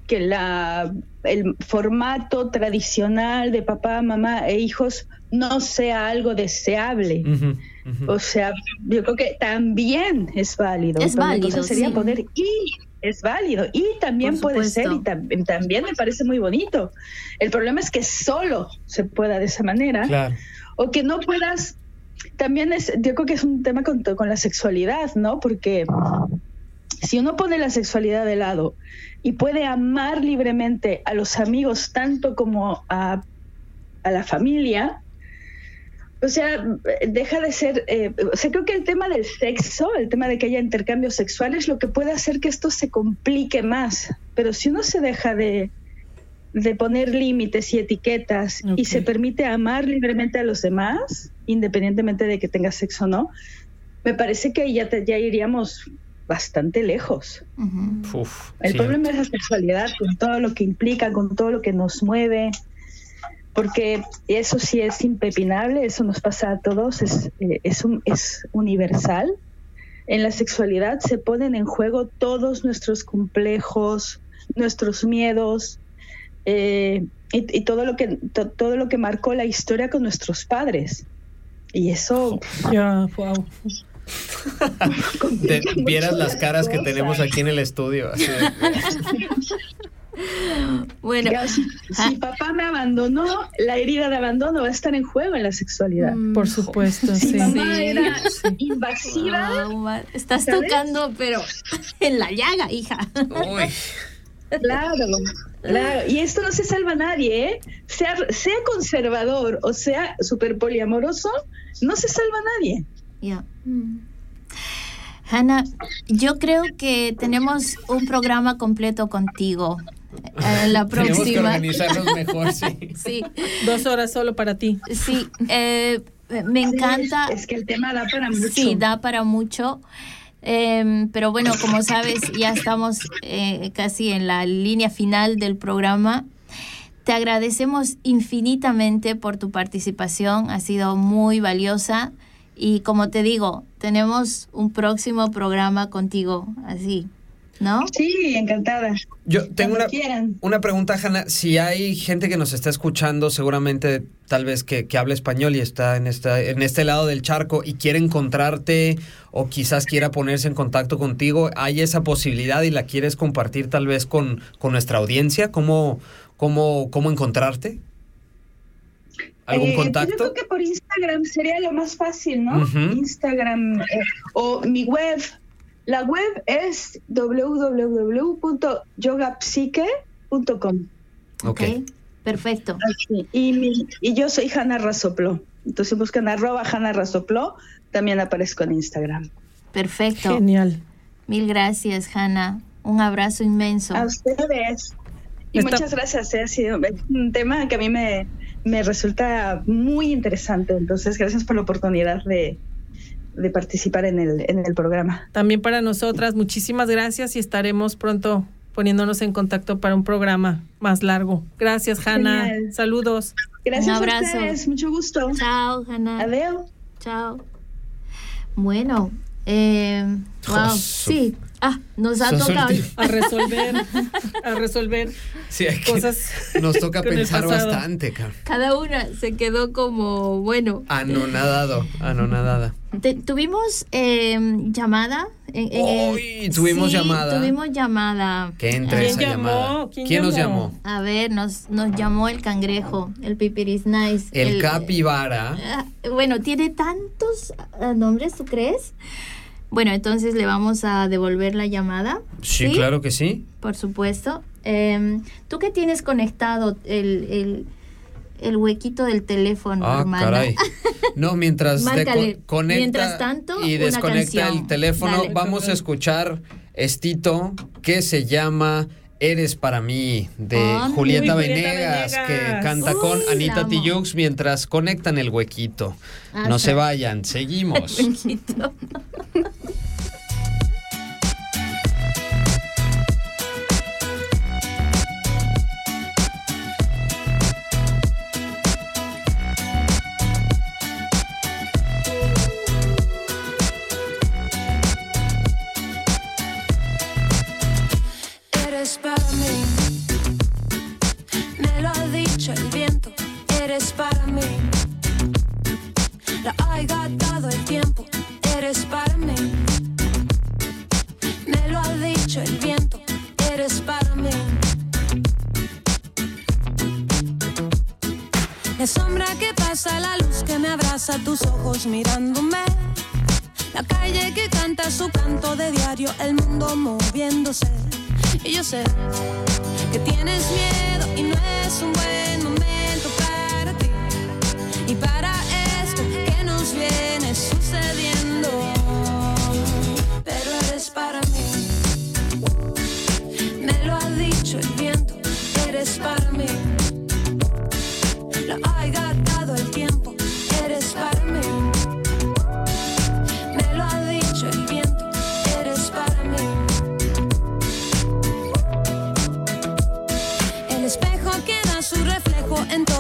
que la el formato tradicional de papá, mamá e hijos no sea algo deseable. Ujú, ujú. O sea, yo creo que también es válido. Es válido, cosa sería sí. poner y es válido y también puede ser y tam- también me parece muy bonito. El problema es que solo se pueda de esa manera Claro. o que no puedas también es yo creo que es un tema con, con la sexualidad no porque si uno pone la sexualidad de lado y puede amar libremente a los amigos tanto como a, a la familia o sea deja de ser eh, o sea creo que el tema del sexo el tema de que haya intercambios sexuales lo que puede hacer que esto se complique más. Pero si uno se deja de de poner límites y etiquetas y se permite amar libremente a los demás, independientemente de que tengas sexo o no, me parece que ya, te- ya iríamos bastante lejos. Uf, El sí. problema es la sexualidad, con todo lo que implica, con todo lo que nos mueve, porque eso sí es impepinable, eso nos pasa a todos, es, eh, es, un- es universal. En la sexualidad se ponen en juego todos nuestros complejos, nuestros miedos eh, y, y todo lo que to- todo lo que marcó la historia con nuestros padres. Y eso Ya, wow. Te- vieras las caras que tenemos aquí en el estudio. así Bueno, Ya, si, Ah. si papá me abandonó, la herida de abandono va a estar en juego en la sexualidad. mm, Por supuesto, Si sí. mamá Sí. era invasiva, wow, estás ¿sabes? tocando, pero en la llaga, hija. Uy, claro, claro. Y esto no se salva a nadie, ¿eh? Sea, sea conservador o sea súper poliamoroso, no se salva a nadie. Ya. Hanna, yo creo que tenemos un programa completo contigo. Eh, la tenemos que próxima. organizarnos mejor, sí. Sí, Dos horas solo para ti. sí. eh, me encanta. Es, es que el tema da para mucho. Sí, da para mucho. Em, pero bueno, como sabes, ya estamos eh, casi en la línea final del programa. Te agradecemos infinitamente por tu participación, ha sido muy valiosa y como te digo, tenemos un próximo programa contigo, así, ¿no? Sí, encantada. Yo tengo Cuando una, quieran. una pregunta, Hanna. Si hay gente que nos está escuchando, seguramente tal vez que, que habla español y está en, esta, en este lado del charco y quiere encontrarte o quizás quiera ponerse en contacto contigo, ¿hay esa posibilidad y la quieres compartir tal vez con, con nuestra audiencia? ¿Cómo, cómo, cómo encontrarte? ¿Algún Eh, contacto? yo creo que por Instagram sería lo más fácil, ¿no? Instagram eh, o mi web. La web es www.yogapsique.com. Ok. Perfecto. Y, mi- y yo soy Hanna Razoplo. Entonces, buscan arroba Hanna Razoplo, también aparezco en Instagram. Perfecto. Genial. Mil gracias, Hanna. Un abrazo inmenso. A ustedes. Y Está- muchas gracias. eh, Ha sido un tema que a mí me, me resulta muy interesante. Entonces, gracias por la oportunidad de, de participar en el, en el programa. También para nosotras, muchísimas gracias y estaremos pronto poniéndonos en contacto para un programa más largo. Gracias, Hanna. Genial. Saludos. Gracias Un a abrazo. ustedes. Mucho gusto. Chao, Hanna. Adiós. Chao. Bueno, eh, wow, sí. Ah, nos ha tocado. A resolver, a resolver Sí, hay que- cosas. nos toca con el pensar bastante, cabrón. Cada una se quedó como, bueno. Anonadado, anonadada. Te- tuvimos eh, llamada. en- en el- Uy, tuvimos Sí, llamada. Tuvimos llamada. Que entre ¿Quién esa llamó? llamada. ¿Quién nos llamó? llamó? A ver, nos, nos llamó el cangrejo, el pipiris nice. El, capibara. Ah, Bueno, tiene tantos ah, nombres, ¿tú crees? Bueno, entonces le vamos a devolver la llamada. Sí, claro que sí. Por supuesto. Em, ¿Tú qué tienes conectado el, el, el huequito del teléfono, Ah, hermana? caray. No, mientras de Márcale. co- conecta Mientras tanto, y una desconecta canción. el teléfono, Dale. vamos a escuchar estito que se llama Eres para mí de Julieta, Venegas, Venegas. que canta con Uy, Anita. Tijoux mientras conectan el huequito. Ah, no sí. se vayan, seguimos. el mundo moviéndose. Y yo sé que tienes miedo y no es un buen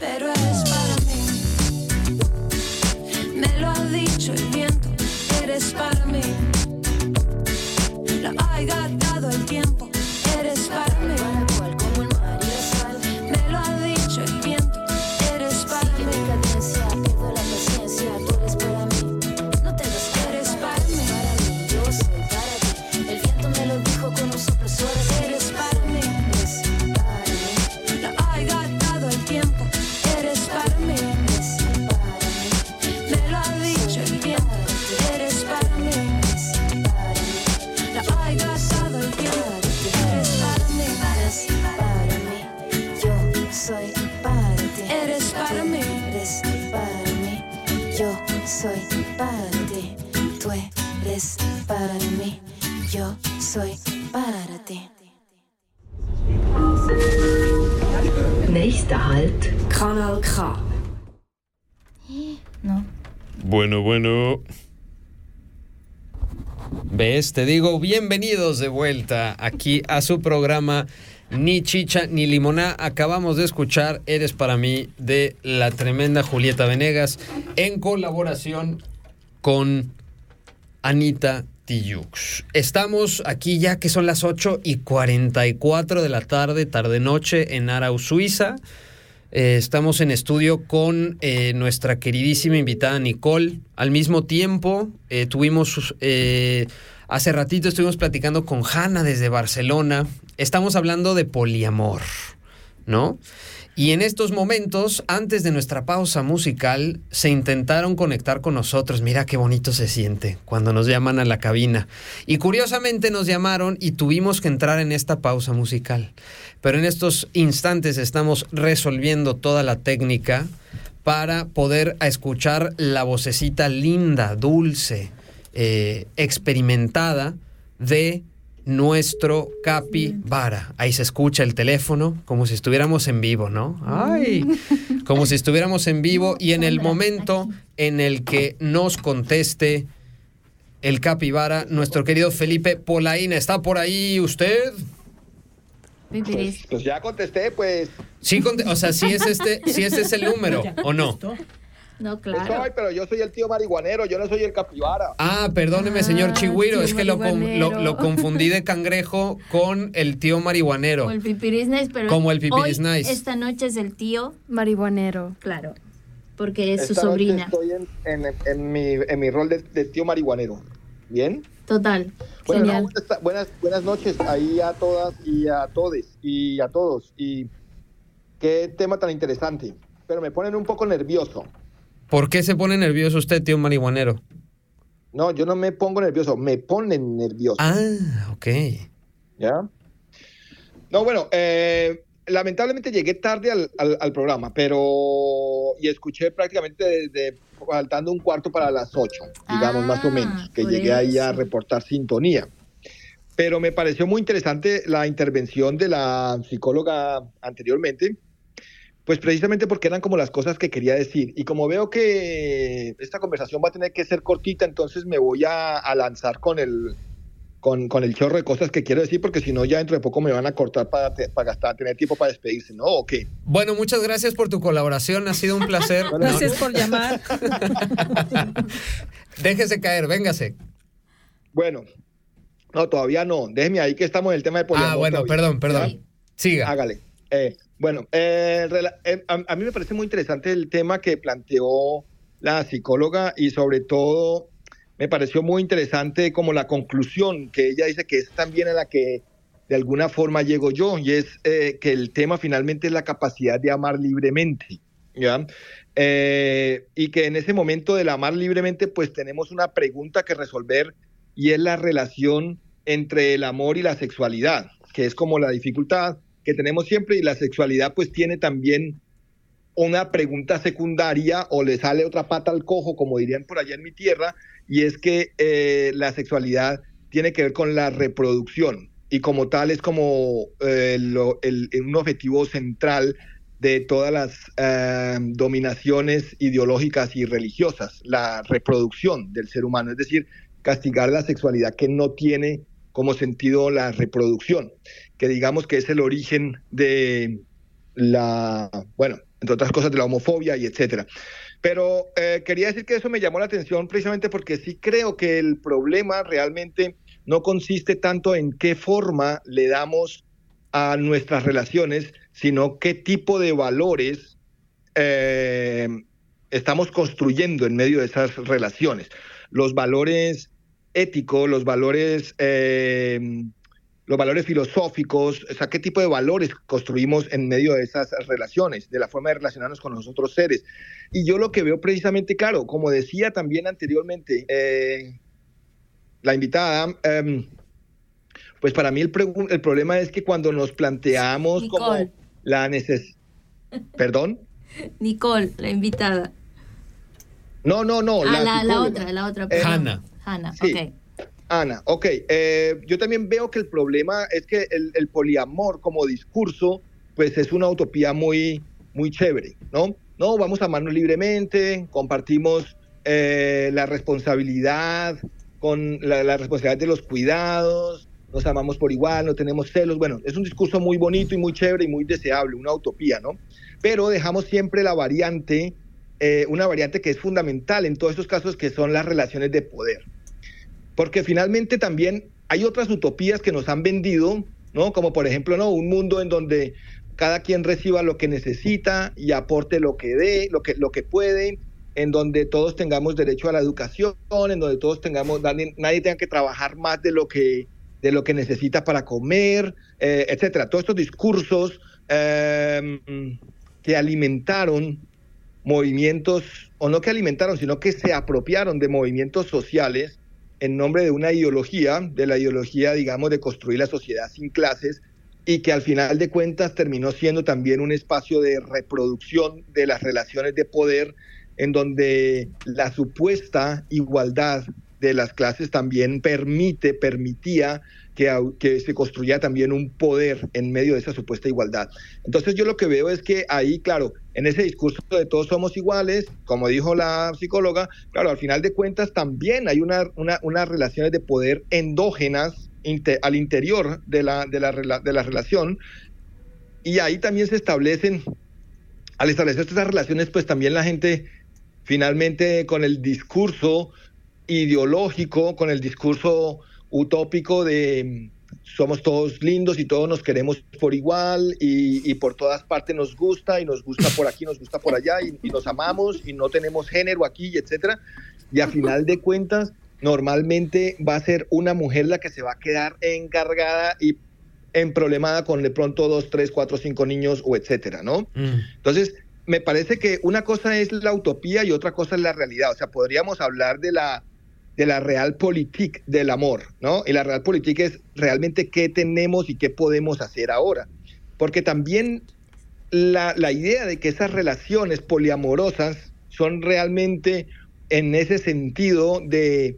Pero eres para mí. Me lo ha dicho el viento. Eres para mí. Lo ha dado el tiempo. Eres para mí. Nächster Halt, Kanal K. No. Bueno, bueno. ¿Ves? Te digo, bienvenidos de vuelta aquí a su programa Ni Chicha ni Limoná. Acabamos de escuchar Eres para mí de la tremenda Julieta Venegas en colaboración con Anita Estamos aquí ya que son las 8 y 44 de la tarde, tarde-noche en Arau, Suiza. Eh, estamos en estudio con eh, nuestra queridísima invitada Nicole. Al mismo tiempo, eh, tuvimos, hace ratito estuvimos platicando con Hanna desde Barcelona. Estamos hablando de poliamor, ¿no? Y en estos momentos, antes de nuestra pausa musical, se intentaron conectar con nosotros. Mira qué bonito se siente cuando nos llaman a la cabina. Y curiosamente nos llamaron y tuvimos que entrar en esta pausa musical. Pero en estos instantes estamos resolviendo toda la técnica para poder escuchar la vocecita linda, dulce, eh, experimentada de nuestro capibara. Ahí se escucha el teléfono como si estuviéramos en vivo, ¿no? Ay, como si estuviéramos en vivo y en el momento en el que nos conteste el capibara, nuestro querido Felipe Polaína, ¿está por ahí usted? Pipiris. Pues ya contesté, pues. Sí, conte- o sea, sí es este, sí ese es el número, ¿o no? No, Soy, claro. pero yo soy el tío marihuanero, yo no soy el capibara. Ah, perdóneme, señor Ah, Chigüiro, es que lo, lo- confundí de cangrejo con el tío marihuanero. Como el pipiris nice, pero Como el pipiris hoy, nice. esta noche es el tío, Marihuanero. claro, porque es su Esta sobrina. Estoy en, en- en mi, en mi rol de, de tío marihuanero. ¿Bien? Total. Bueno, Genial. no, buenas, buenas, buenas noches ahí a todas y a todes y a todos. Y qué tema tan interesante. Pero me ponen un poco nervioso. ¿Por qué se pone nervioso usted, tío marihuanero? No, yo no me pongo nervioso, me ponen nervioso. Ah, ok. ¿Ya? No, bueno, eh, lamentablemente llegué tarde al, al- al programa, pero. Y escuché prácticamente desde faltando un cuarto para las ocho, digamos, más o Ah, menos, que llegué ahí a reportar sintonía. Pero me pareció muy interesante la intervención de la psicóloga anteriormente, pues precisamente porque eran como las cosas que quería decir. Y como veo que esta conversación va a tener que ser cortita, entonces me voy a, a lanzar con el, con, con el chorro de cosas que quiero decir, porque si no, ya dentro de poco me van a cortar para, te- para gastar, tener tiempo para despedirse, ¿no? ¿O qué? Bueno, muchas gracias por tu colaboración, ha sido un placer. Gracias por llamar. Déjese caer, véngase. Bueno, no, todavía no. Déjeme ahí que estamos en el tema de poliamor. Ah, bueno, todavía. perdón, perdón. ¿Ya? Siga. Hágale. Eh, bueno, eh, eh, a, a mí me parece muy interesante el tema que planteó la psicóloga y sobre todo me pareció muy interesante como la conclusión que ella dice que es también a la que de alguna forma llego yo y es eh, que el tema finalmente es la capacidad de amar libremente, ¿ya? Eh, y que en ese momento del amar libremente pues tenemos una pregunta que resolver y es la relación entre el amor y la sexualidad, que es como la dificultad que tenemos siempre y la sexualidad pues tiene también una pregunta secundaria o le sale otra pata al cojo, como dirían por allá en mi tierra, y es que eh, la sexualidad tiene que ver con la reproducción y como tal es como eh, lo- el- un objetivo central de todas las eh, dominaciones ideológicas y religiosas, la reproducción del ser humano, es decir, castigar la sexualidad que no tiene como sentido la reproducción, que digamos que es el origen de la, bueno, entre otras cosas, de la homofobia y etcétera. Pero eh, quería decir que eso me llamó la atención precisamente porque sí creo que el problema realmente no consiste tanto en qué forma le damos a nuestras relaciones, sino qué tipo de valores eh, estamos construyendo en medio de esas relaciones. Los valores éticos, los valores, eh, los valores filosóficos, o sea, qué tipo de valores construimos en medio de esas relaciones, de la forma de relacionarnos con los otros seres. Y yo lo que veo precisamente, claro, como decía también anteriormente, eh, la invitada, em, pues para mí el, problema es que cuando nos planteamos como Nicole. la necesidad... ¿Perdón? Nicole, la invitada. No, no, no. ah, la, la psicóloga. otra, la otra. Eh. Hanna. Hanna, Sí. ok. Ana, ok. eh, yo también veo que el problema es que el, poliamor como discurso, pues es una utopía muy, muy chévere, ¿no? No, vamos a amarnos libremente, compartimos eh, la responsabilidad con la, la responsabilidad de los cuidados, nos amamos por igual, no tenemos celos. Bueno, es un discurso muy bonito y muy chévere y muy deseable, una utopía, ¿no? Pero dejamos siempre la variante, eh, una variante que es fundamental en todos estos casos, que son las relaciones de poder. Porque finalmente también hay otras utopías que nos han vendido, ¿no? Como por ejemplo, ¿no? Un mundo en donde cada quien reciba lo que necesita y aporte lo que dé, lo que, lo que puede, en donde todos tengamos derecho a la educación, en donde todos tengamos, nadie, nadie tenga que trabajar más de lo que, de lo que necesita para comer, eh, etcétera. Todos estos discursos eh, que alimentaron movimientos, o no que alimentaron, sino que se apropiaron de movimientos sociales en nombre de una ideología, de la ideología, digamos, de construir la sociedad sin clases, y que al final de cuentas terminó siendo también un espacio de reproducción de las relaciones de poder, en donde la supuesta igualdad de las clases también permite, permitía que, que, se construya también un poder en medio de esa supuesta igualdad. Entonces yo lo que veo es que ahí, claro, en ese discurso de todos somos iguales, como dijo la psicóloga, claro, al final de cuentas también hay una, una, unas relaciones de poder endógenas inter, al interior de la, de, la, de la relación y ahí también se establecen, al establecer estas relaciones, pues también la gente finalmente con el discurso ideológico, con el discurso utópico de somos todos lindos y todos nos queremos por igual y, y, por todas partes nos gusta y nos gusta por aquí, nos gusta por allá y, y nos amamos y no tenemos género aquí, etcétera. Y a final de cuentas, normalmente va a ser una mujer la que se va a quedar encargada y en problemada con de pronto dos, tres, cuatro, cinco niños o etcétera, ¿no? Mm. Entonces, me parece que una cosa es la utopía y otra cosa es la realidad. O sea, podríamos hablar de la de la realpolitik del amor, ¿no? Y la realpolitik es realmente qué tenemos y qué podemos hacer ahora. Porque también la, la idea de que esas relaciones poliamorosas son realmente en ese sentido de,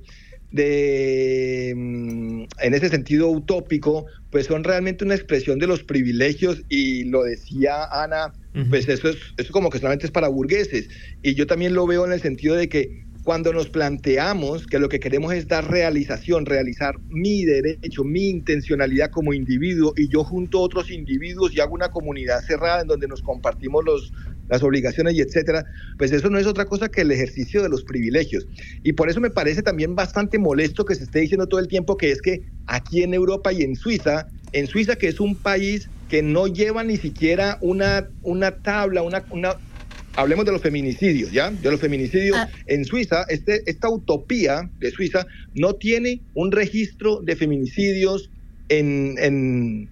de mm, en ese sentido utópico, pues son realmente una expresión de los privilegios y lo decía Ana, pues eso es, eso como que solamente es para burgueses. Y yo también lo veo en el sentido de que cuando nos planteamos que lo que queremos es dar realización, realizar mi derecho, mi intencionalidad como individuo y yo junto a otros individuos y hago una comunidad cerrada en donde nos compartimos los, las obligaciones y etcétera, pues eso no es otra cosa que el ejercicio de los privilegios. Y por eso me parece también bastante molesto que se esté diciendo todo el tiempo que es que aquí en Europa y en Suiza, en Suiza que es un país que no lleva ni siquiera una, una tabla, una, una hablemos de los feminicidios, ¿ya? De los feminicidios ah. en Suiza, este, esta utopía de Suiza no tiene un registro de feminicidios en, en,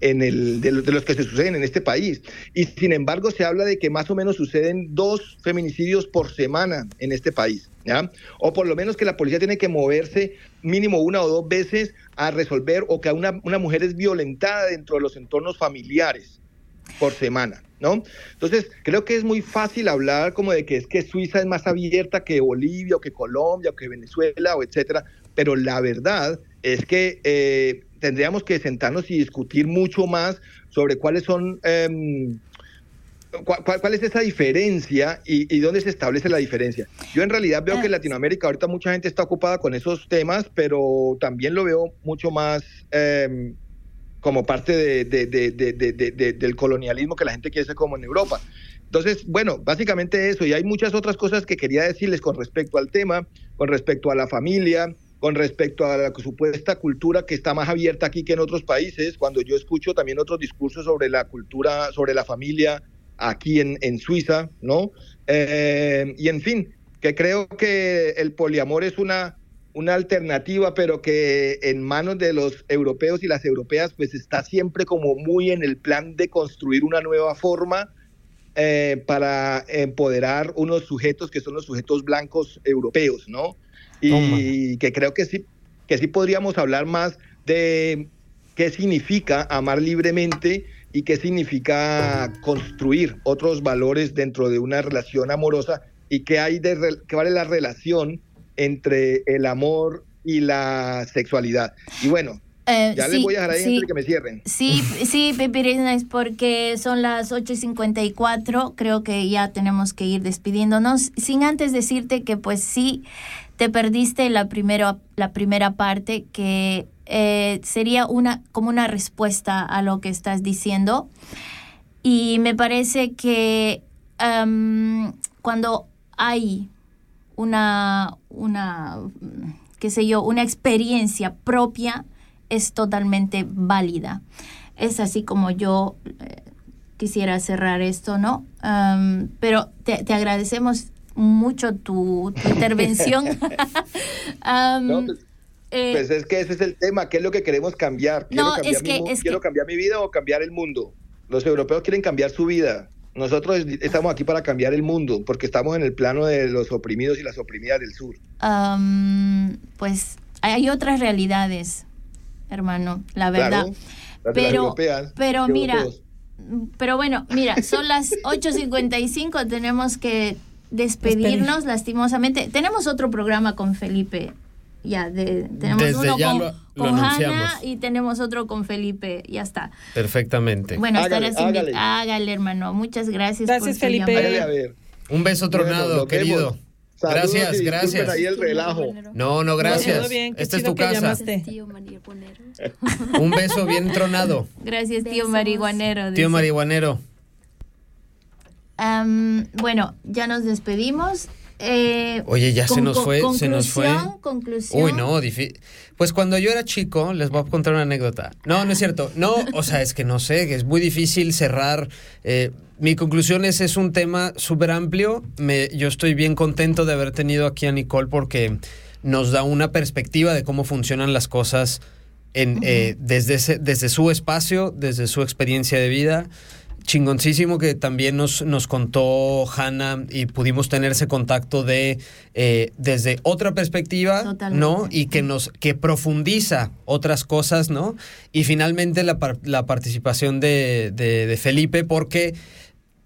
en el, de, los que se suceden en este país. Y sin embargo se habla de que más o menos suceden dos feminicidios por semana en este país, ¿ya? O por lo menos que la policía tiene que moverse mínimo una o dos veces a resolver o que una, una mujer es violentada dentro de los entornos familiares por semana. ¿no? Entonces, creo que es muy fácil hablar como de que es que Suiza es más abierta que Bolivia o que Colombia o que Venezuela o etcétera, pero la verdad es que eh, tendríamos que sentarnos y discutir mucho más sobre cuáles son... Eh, ¿Cuál, ¿Cuál, es esa diferencia y, y, dónde se establece la diferencia? Yo en realidad veo que en Latinoamérica ahorita mucha gente está ocupada con esos temas, pero también lo veo mucho más eh, como parte de, de, de, del colonialismo que la gente quiere ser como en Europa. Entonces, bueno, básicamente eso, y hay muchas otras cosas que quería decirles con respecto al tema, con respecto a la familia, con respecto a la supuesta cultura que está más abierta aquí que en otros países, cuando yo escucho también otros discursos sobre la cultura, sobre la familia aquí en, en Suiza, ¿no? Eh, y en fin, que creo que el poliamor es una una alternativa, pero que en manos de los europeos y las europeas, pues está siempre como muy en el plan de construir una nueva forma eh, para empoderar unos sujetos que son los sujetos blancos europeos, ¿no? Y que creo que sí, que sí podríamos hablar más de qué significa amar libremente y qué significa construir otros valores dentro de una relación amorosa y qué hay de qué vale la relación entre el amor y la sexualidad. Y bueno, eh, ya les voy a dejar ahí sí, que me cierren. Sí, sí, es porque son las 8.54, creo que ya tenemos que ir despidiéndonos, sin antes decirte que pues sí, te perdiste la, primero, la primera parte que eh, sería una, como una respuesta a lo que estás diciendo. Y me parece que cuando hay una, una, qué sé yo, una experiencia propia, es totalmente válida. Es así como yo eh, quisiera cerrar esto, ¿no? Pero te, te agradecemos mucho tu, tu intervención. No, pues, eh, pues es que ese es el tema, ¿qué es lo que queremos cambiar? ¿Quiero, No, cambiar, es mi que- mu- es ¿quiero que- cambiar mi vida o cambiar el mundo? Los europeos quieren cambiar su vida. Nosotros estamos aquí para cambiar el mundo, porque estamos en el plano de los oprimidos y las oprimidas del sur. Am, pues hay otras realidades, hermano, la verdad. Claro, las de las pero, europeas, pero mira, pero bueno, mira, son las 8.55, tenemos que despedirnos lastimosamente. Tenemos otro programa con Felipe. Ya, de, tenemos Desde uno ya con, lo- lo con Hanna y tenemos otro con Felipe. Ya está. Perfectamente. Bueno, Hágale, hágale. hágale, hermano. Muchas gracias. Gracias, por Felipe. llamada. Hágale a ver. Un beso tronado, querido. Saludos Gracias, gracias. ahí el relajo. No, no, gracias. todo bien, Esta es tu casa. Tío. Un beso bien tronado. Gracias, tío Besos. marihuanero. Tío marihuanero. Am, bueno, ya nos despedimos. Eh, Oye, ya se nos fue, se nos fue. conclusión, Conclusión. Uy, no, difícil. Pues cuando yo era chico, les voy a contar una anécdota. No, no es cierto. No, o sea, es que no sé, que es muy difícil cerrar. eh, mi conclusión es, es un tema súper amplio. Me, yo estoy bien contento de haber tenido aquí a Nicole porque nos da una perspectiva de cómo funcionan las cosas en, eh, desde, ese- desde su espacio, desde su experiencia de vida. Chingoncísimo que también nos, nos contó Hanna y pudimos tener ese contacto de eh, desde otra perspectiva, Totalmente. ¿no? Y que nos que profundiza otras cosas, ¿no? Y finalmente la, la participación de, de- de Felipe, porque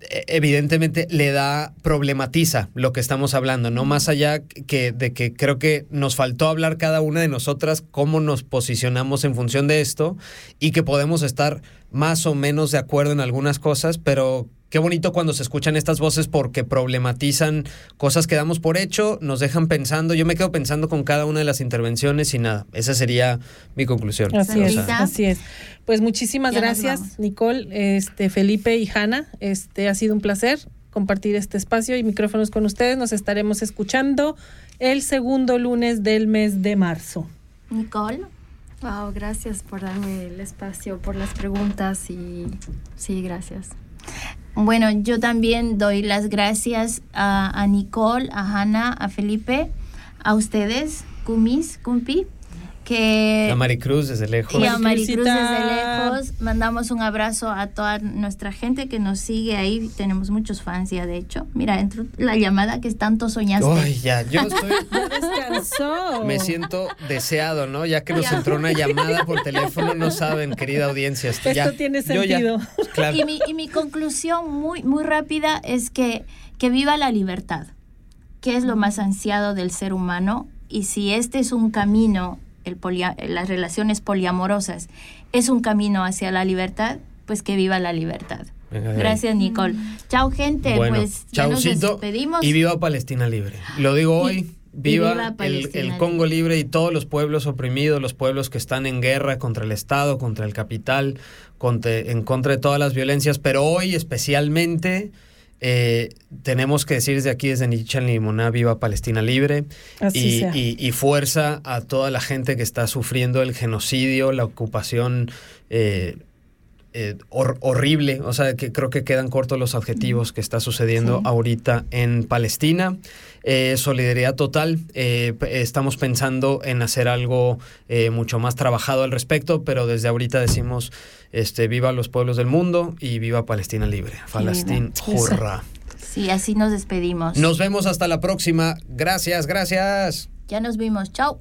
eh, evidentemente le da, problematiza lo que estamos hablando, ¿no? Más allá que de que creo que nos faltó hablar cada una de nosotras cómo nos posicionamos en función de esto y que podemos estar más o menos de acuerdo en algunas cosas, pero qué bonito cuando se escuchan estas voces porque problematizan cosas que damos por hecho, nos dejan pensando, yo me quedo pensando con cada una de las intervenciones y nada, esa sería mi conclusión. Así O es, sea, así es. Pues muchísimas Ya gracias. Nicole, este, Felipe y Hanna. Este ha sido un placer compartir este espacio y micrófonos con ustedes. Nos estaremos escuchando el segundo lunes del mes de marzo. Nicole. Wow, gracias por darme el espacio, por las preguntas y sí, gracias. Bueno, yo también doy las gracias a, Nicole, a Hanna, a Felipe, a ustedes, Kumis, Kumpi, que... a Maricruz desde lejos. Y a Maricruz desde lejos. Mandamos un abrazo a toda nuestra gente que nos sigue ahí. Tenemos muchos fans ya, de hecho. Mira, entró la llamada que tanto soñaste. Ay, ya, yo estoy... Descansó. Me siento deseado, ¿no? Ya que nos entró una llamada por teléfono, no saben, querida audiencia. Esto, Esto ya- tiene ya- sentido. claro. Y mi, y mi conclusión muy, muy rápida es que, que viva la libertad, que es lo más ansiado del ser humano. Y si este es un camino, el polia- las relaciones poliamorosas, es un camino hacia la libertad, pues que viva la libertad. Gracias, Nicole. Chao, gente. Bueno, pues ya nos despedimos. y viva Palestina libre. Lo digo hoy. y Viva, viva el, Palestina el Congo libre y todos los pueblos oprimidos, los pueblos que están en guerra contra el Estado, contra el capital, contra- en contra de todas las violencias. Pero hoy especialmente eh, tenemos que decir desde aquí, desde Nichan Limoná, viva Palestina libre. Y- y fuerza a toda la gente que está sufriendo el genocidio, la ocupación eh, eh, hor- horrible. O sea, que creo que quedan cortos los adjetivos que está sucediendo Sí. ahorita en Palestina. Eh, solidaridad total. Eh, estamos pensando en hacer algo mucho más trabajado al respecto, pero desde ahorita decimos este, viva los pueblos del mundo y viva Palestina libre. Palestina, hurra. Sí, así nos despedimos. Nos vemos hasta la próxima. Gracias, gracias. Ya nos vimos. Chao.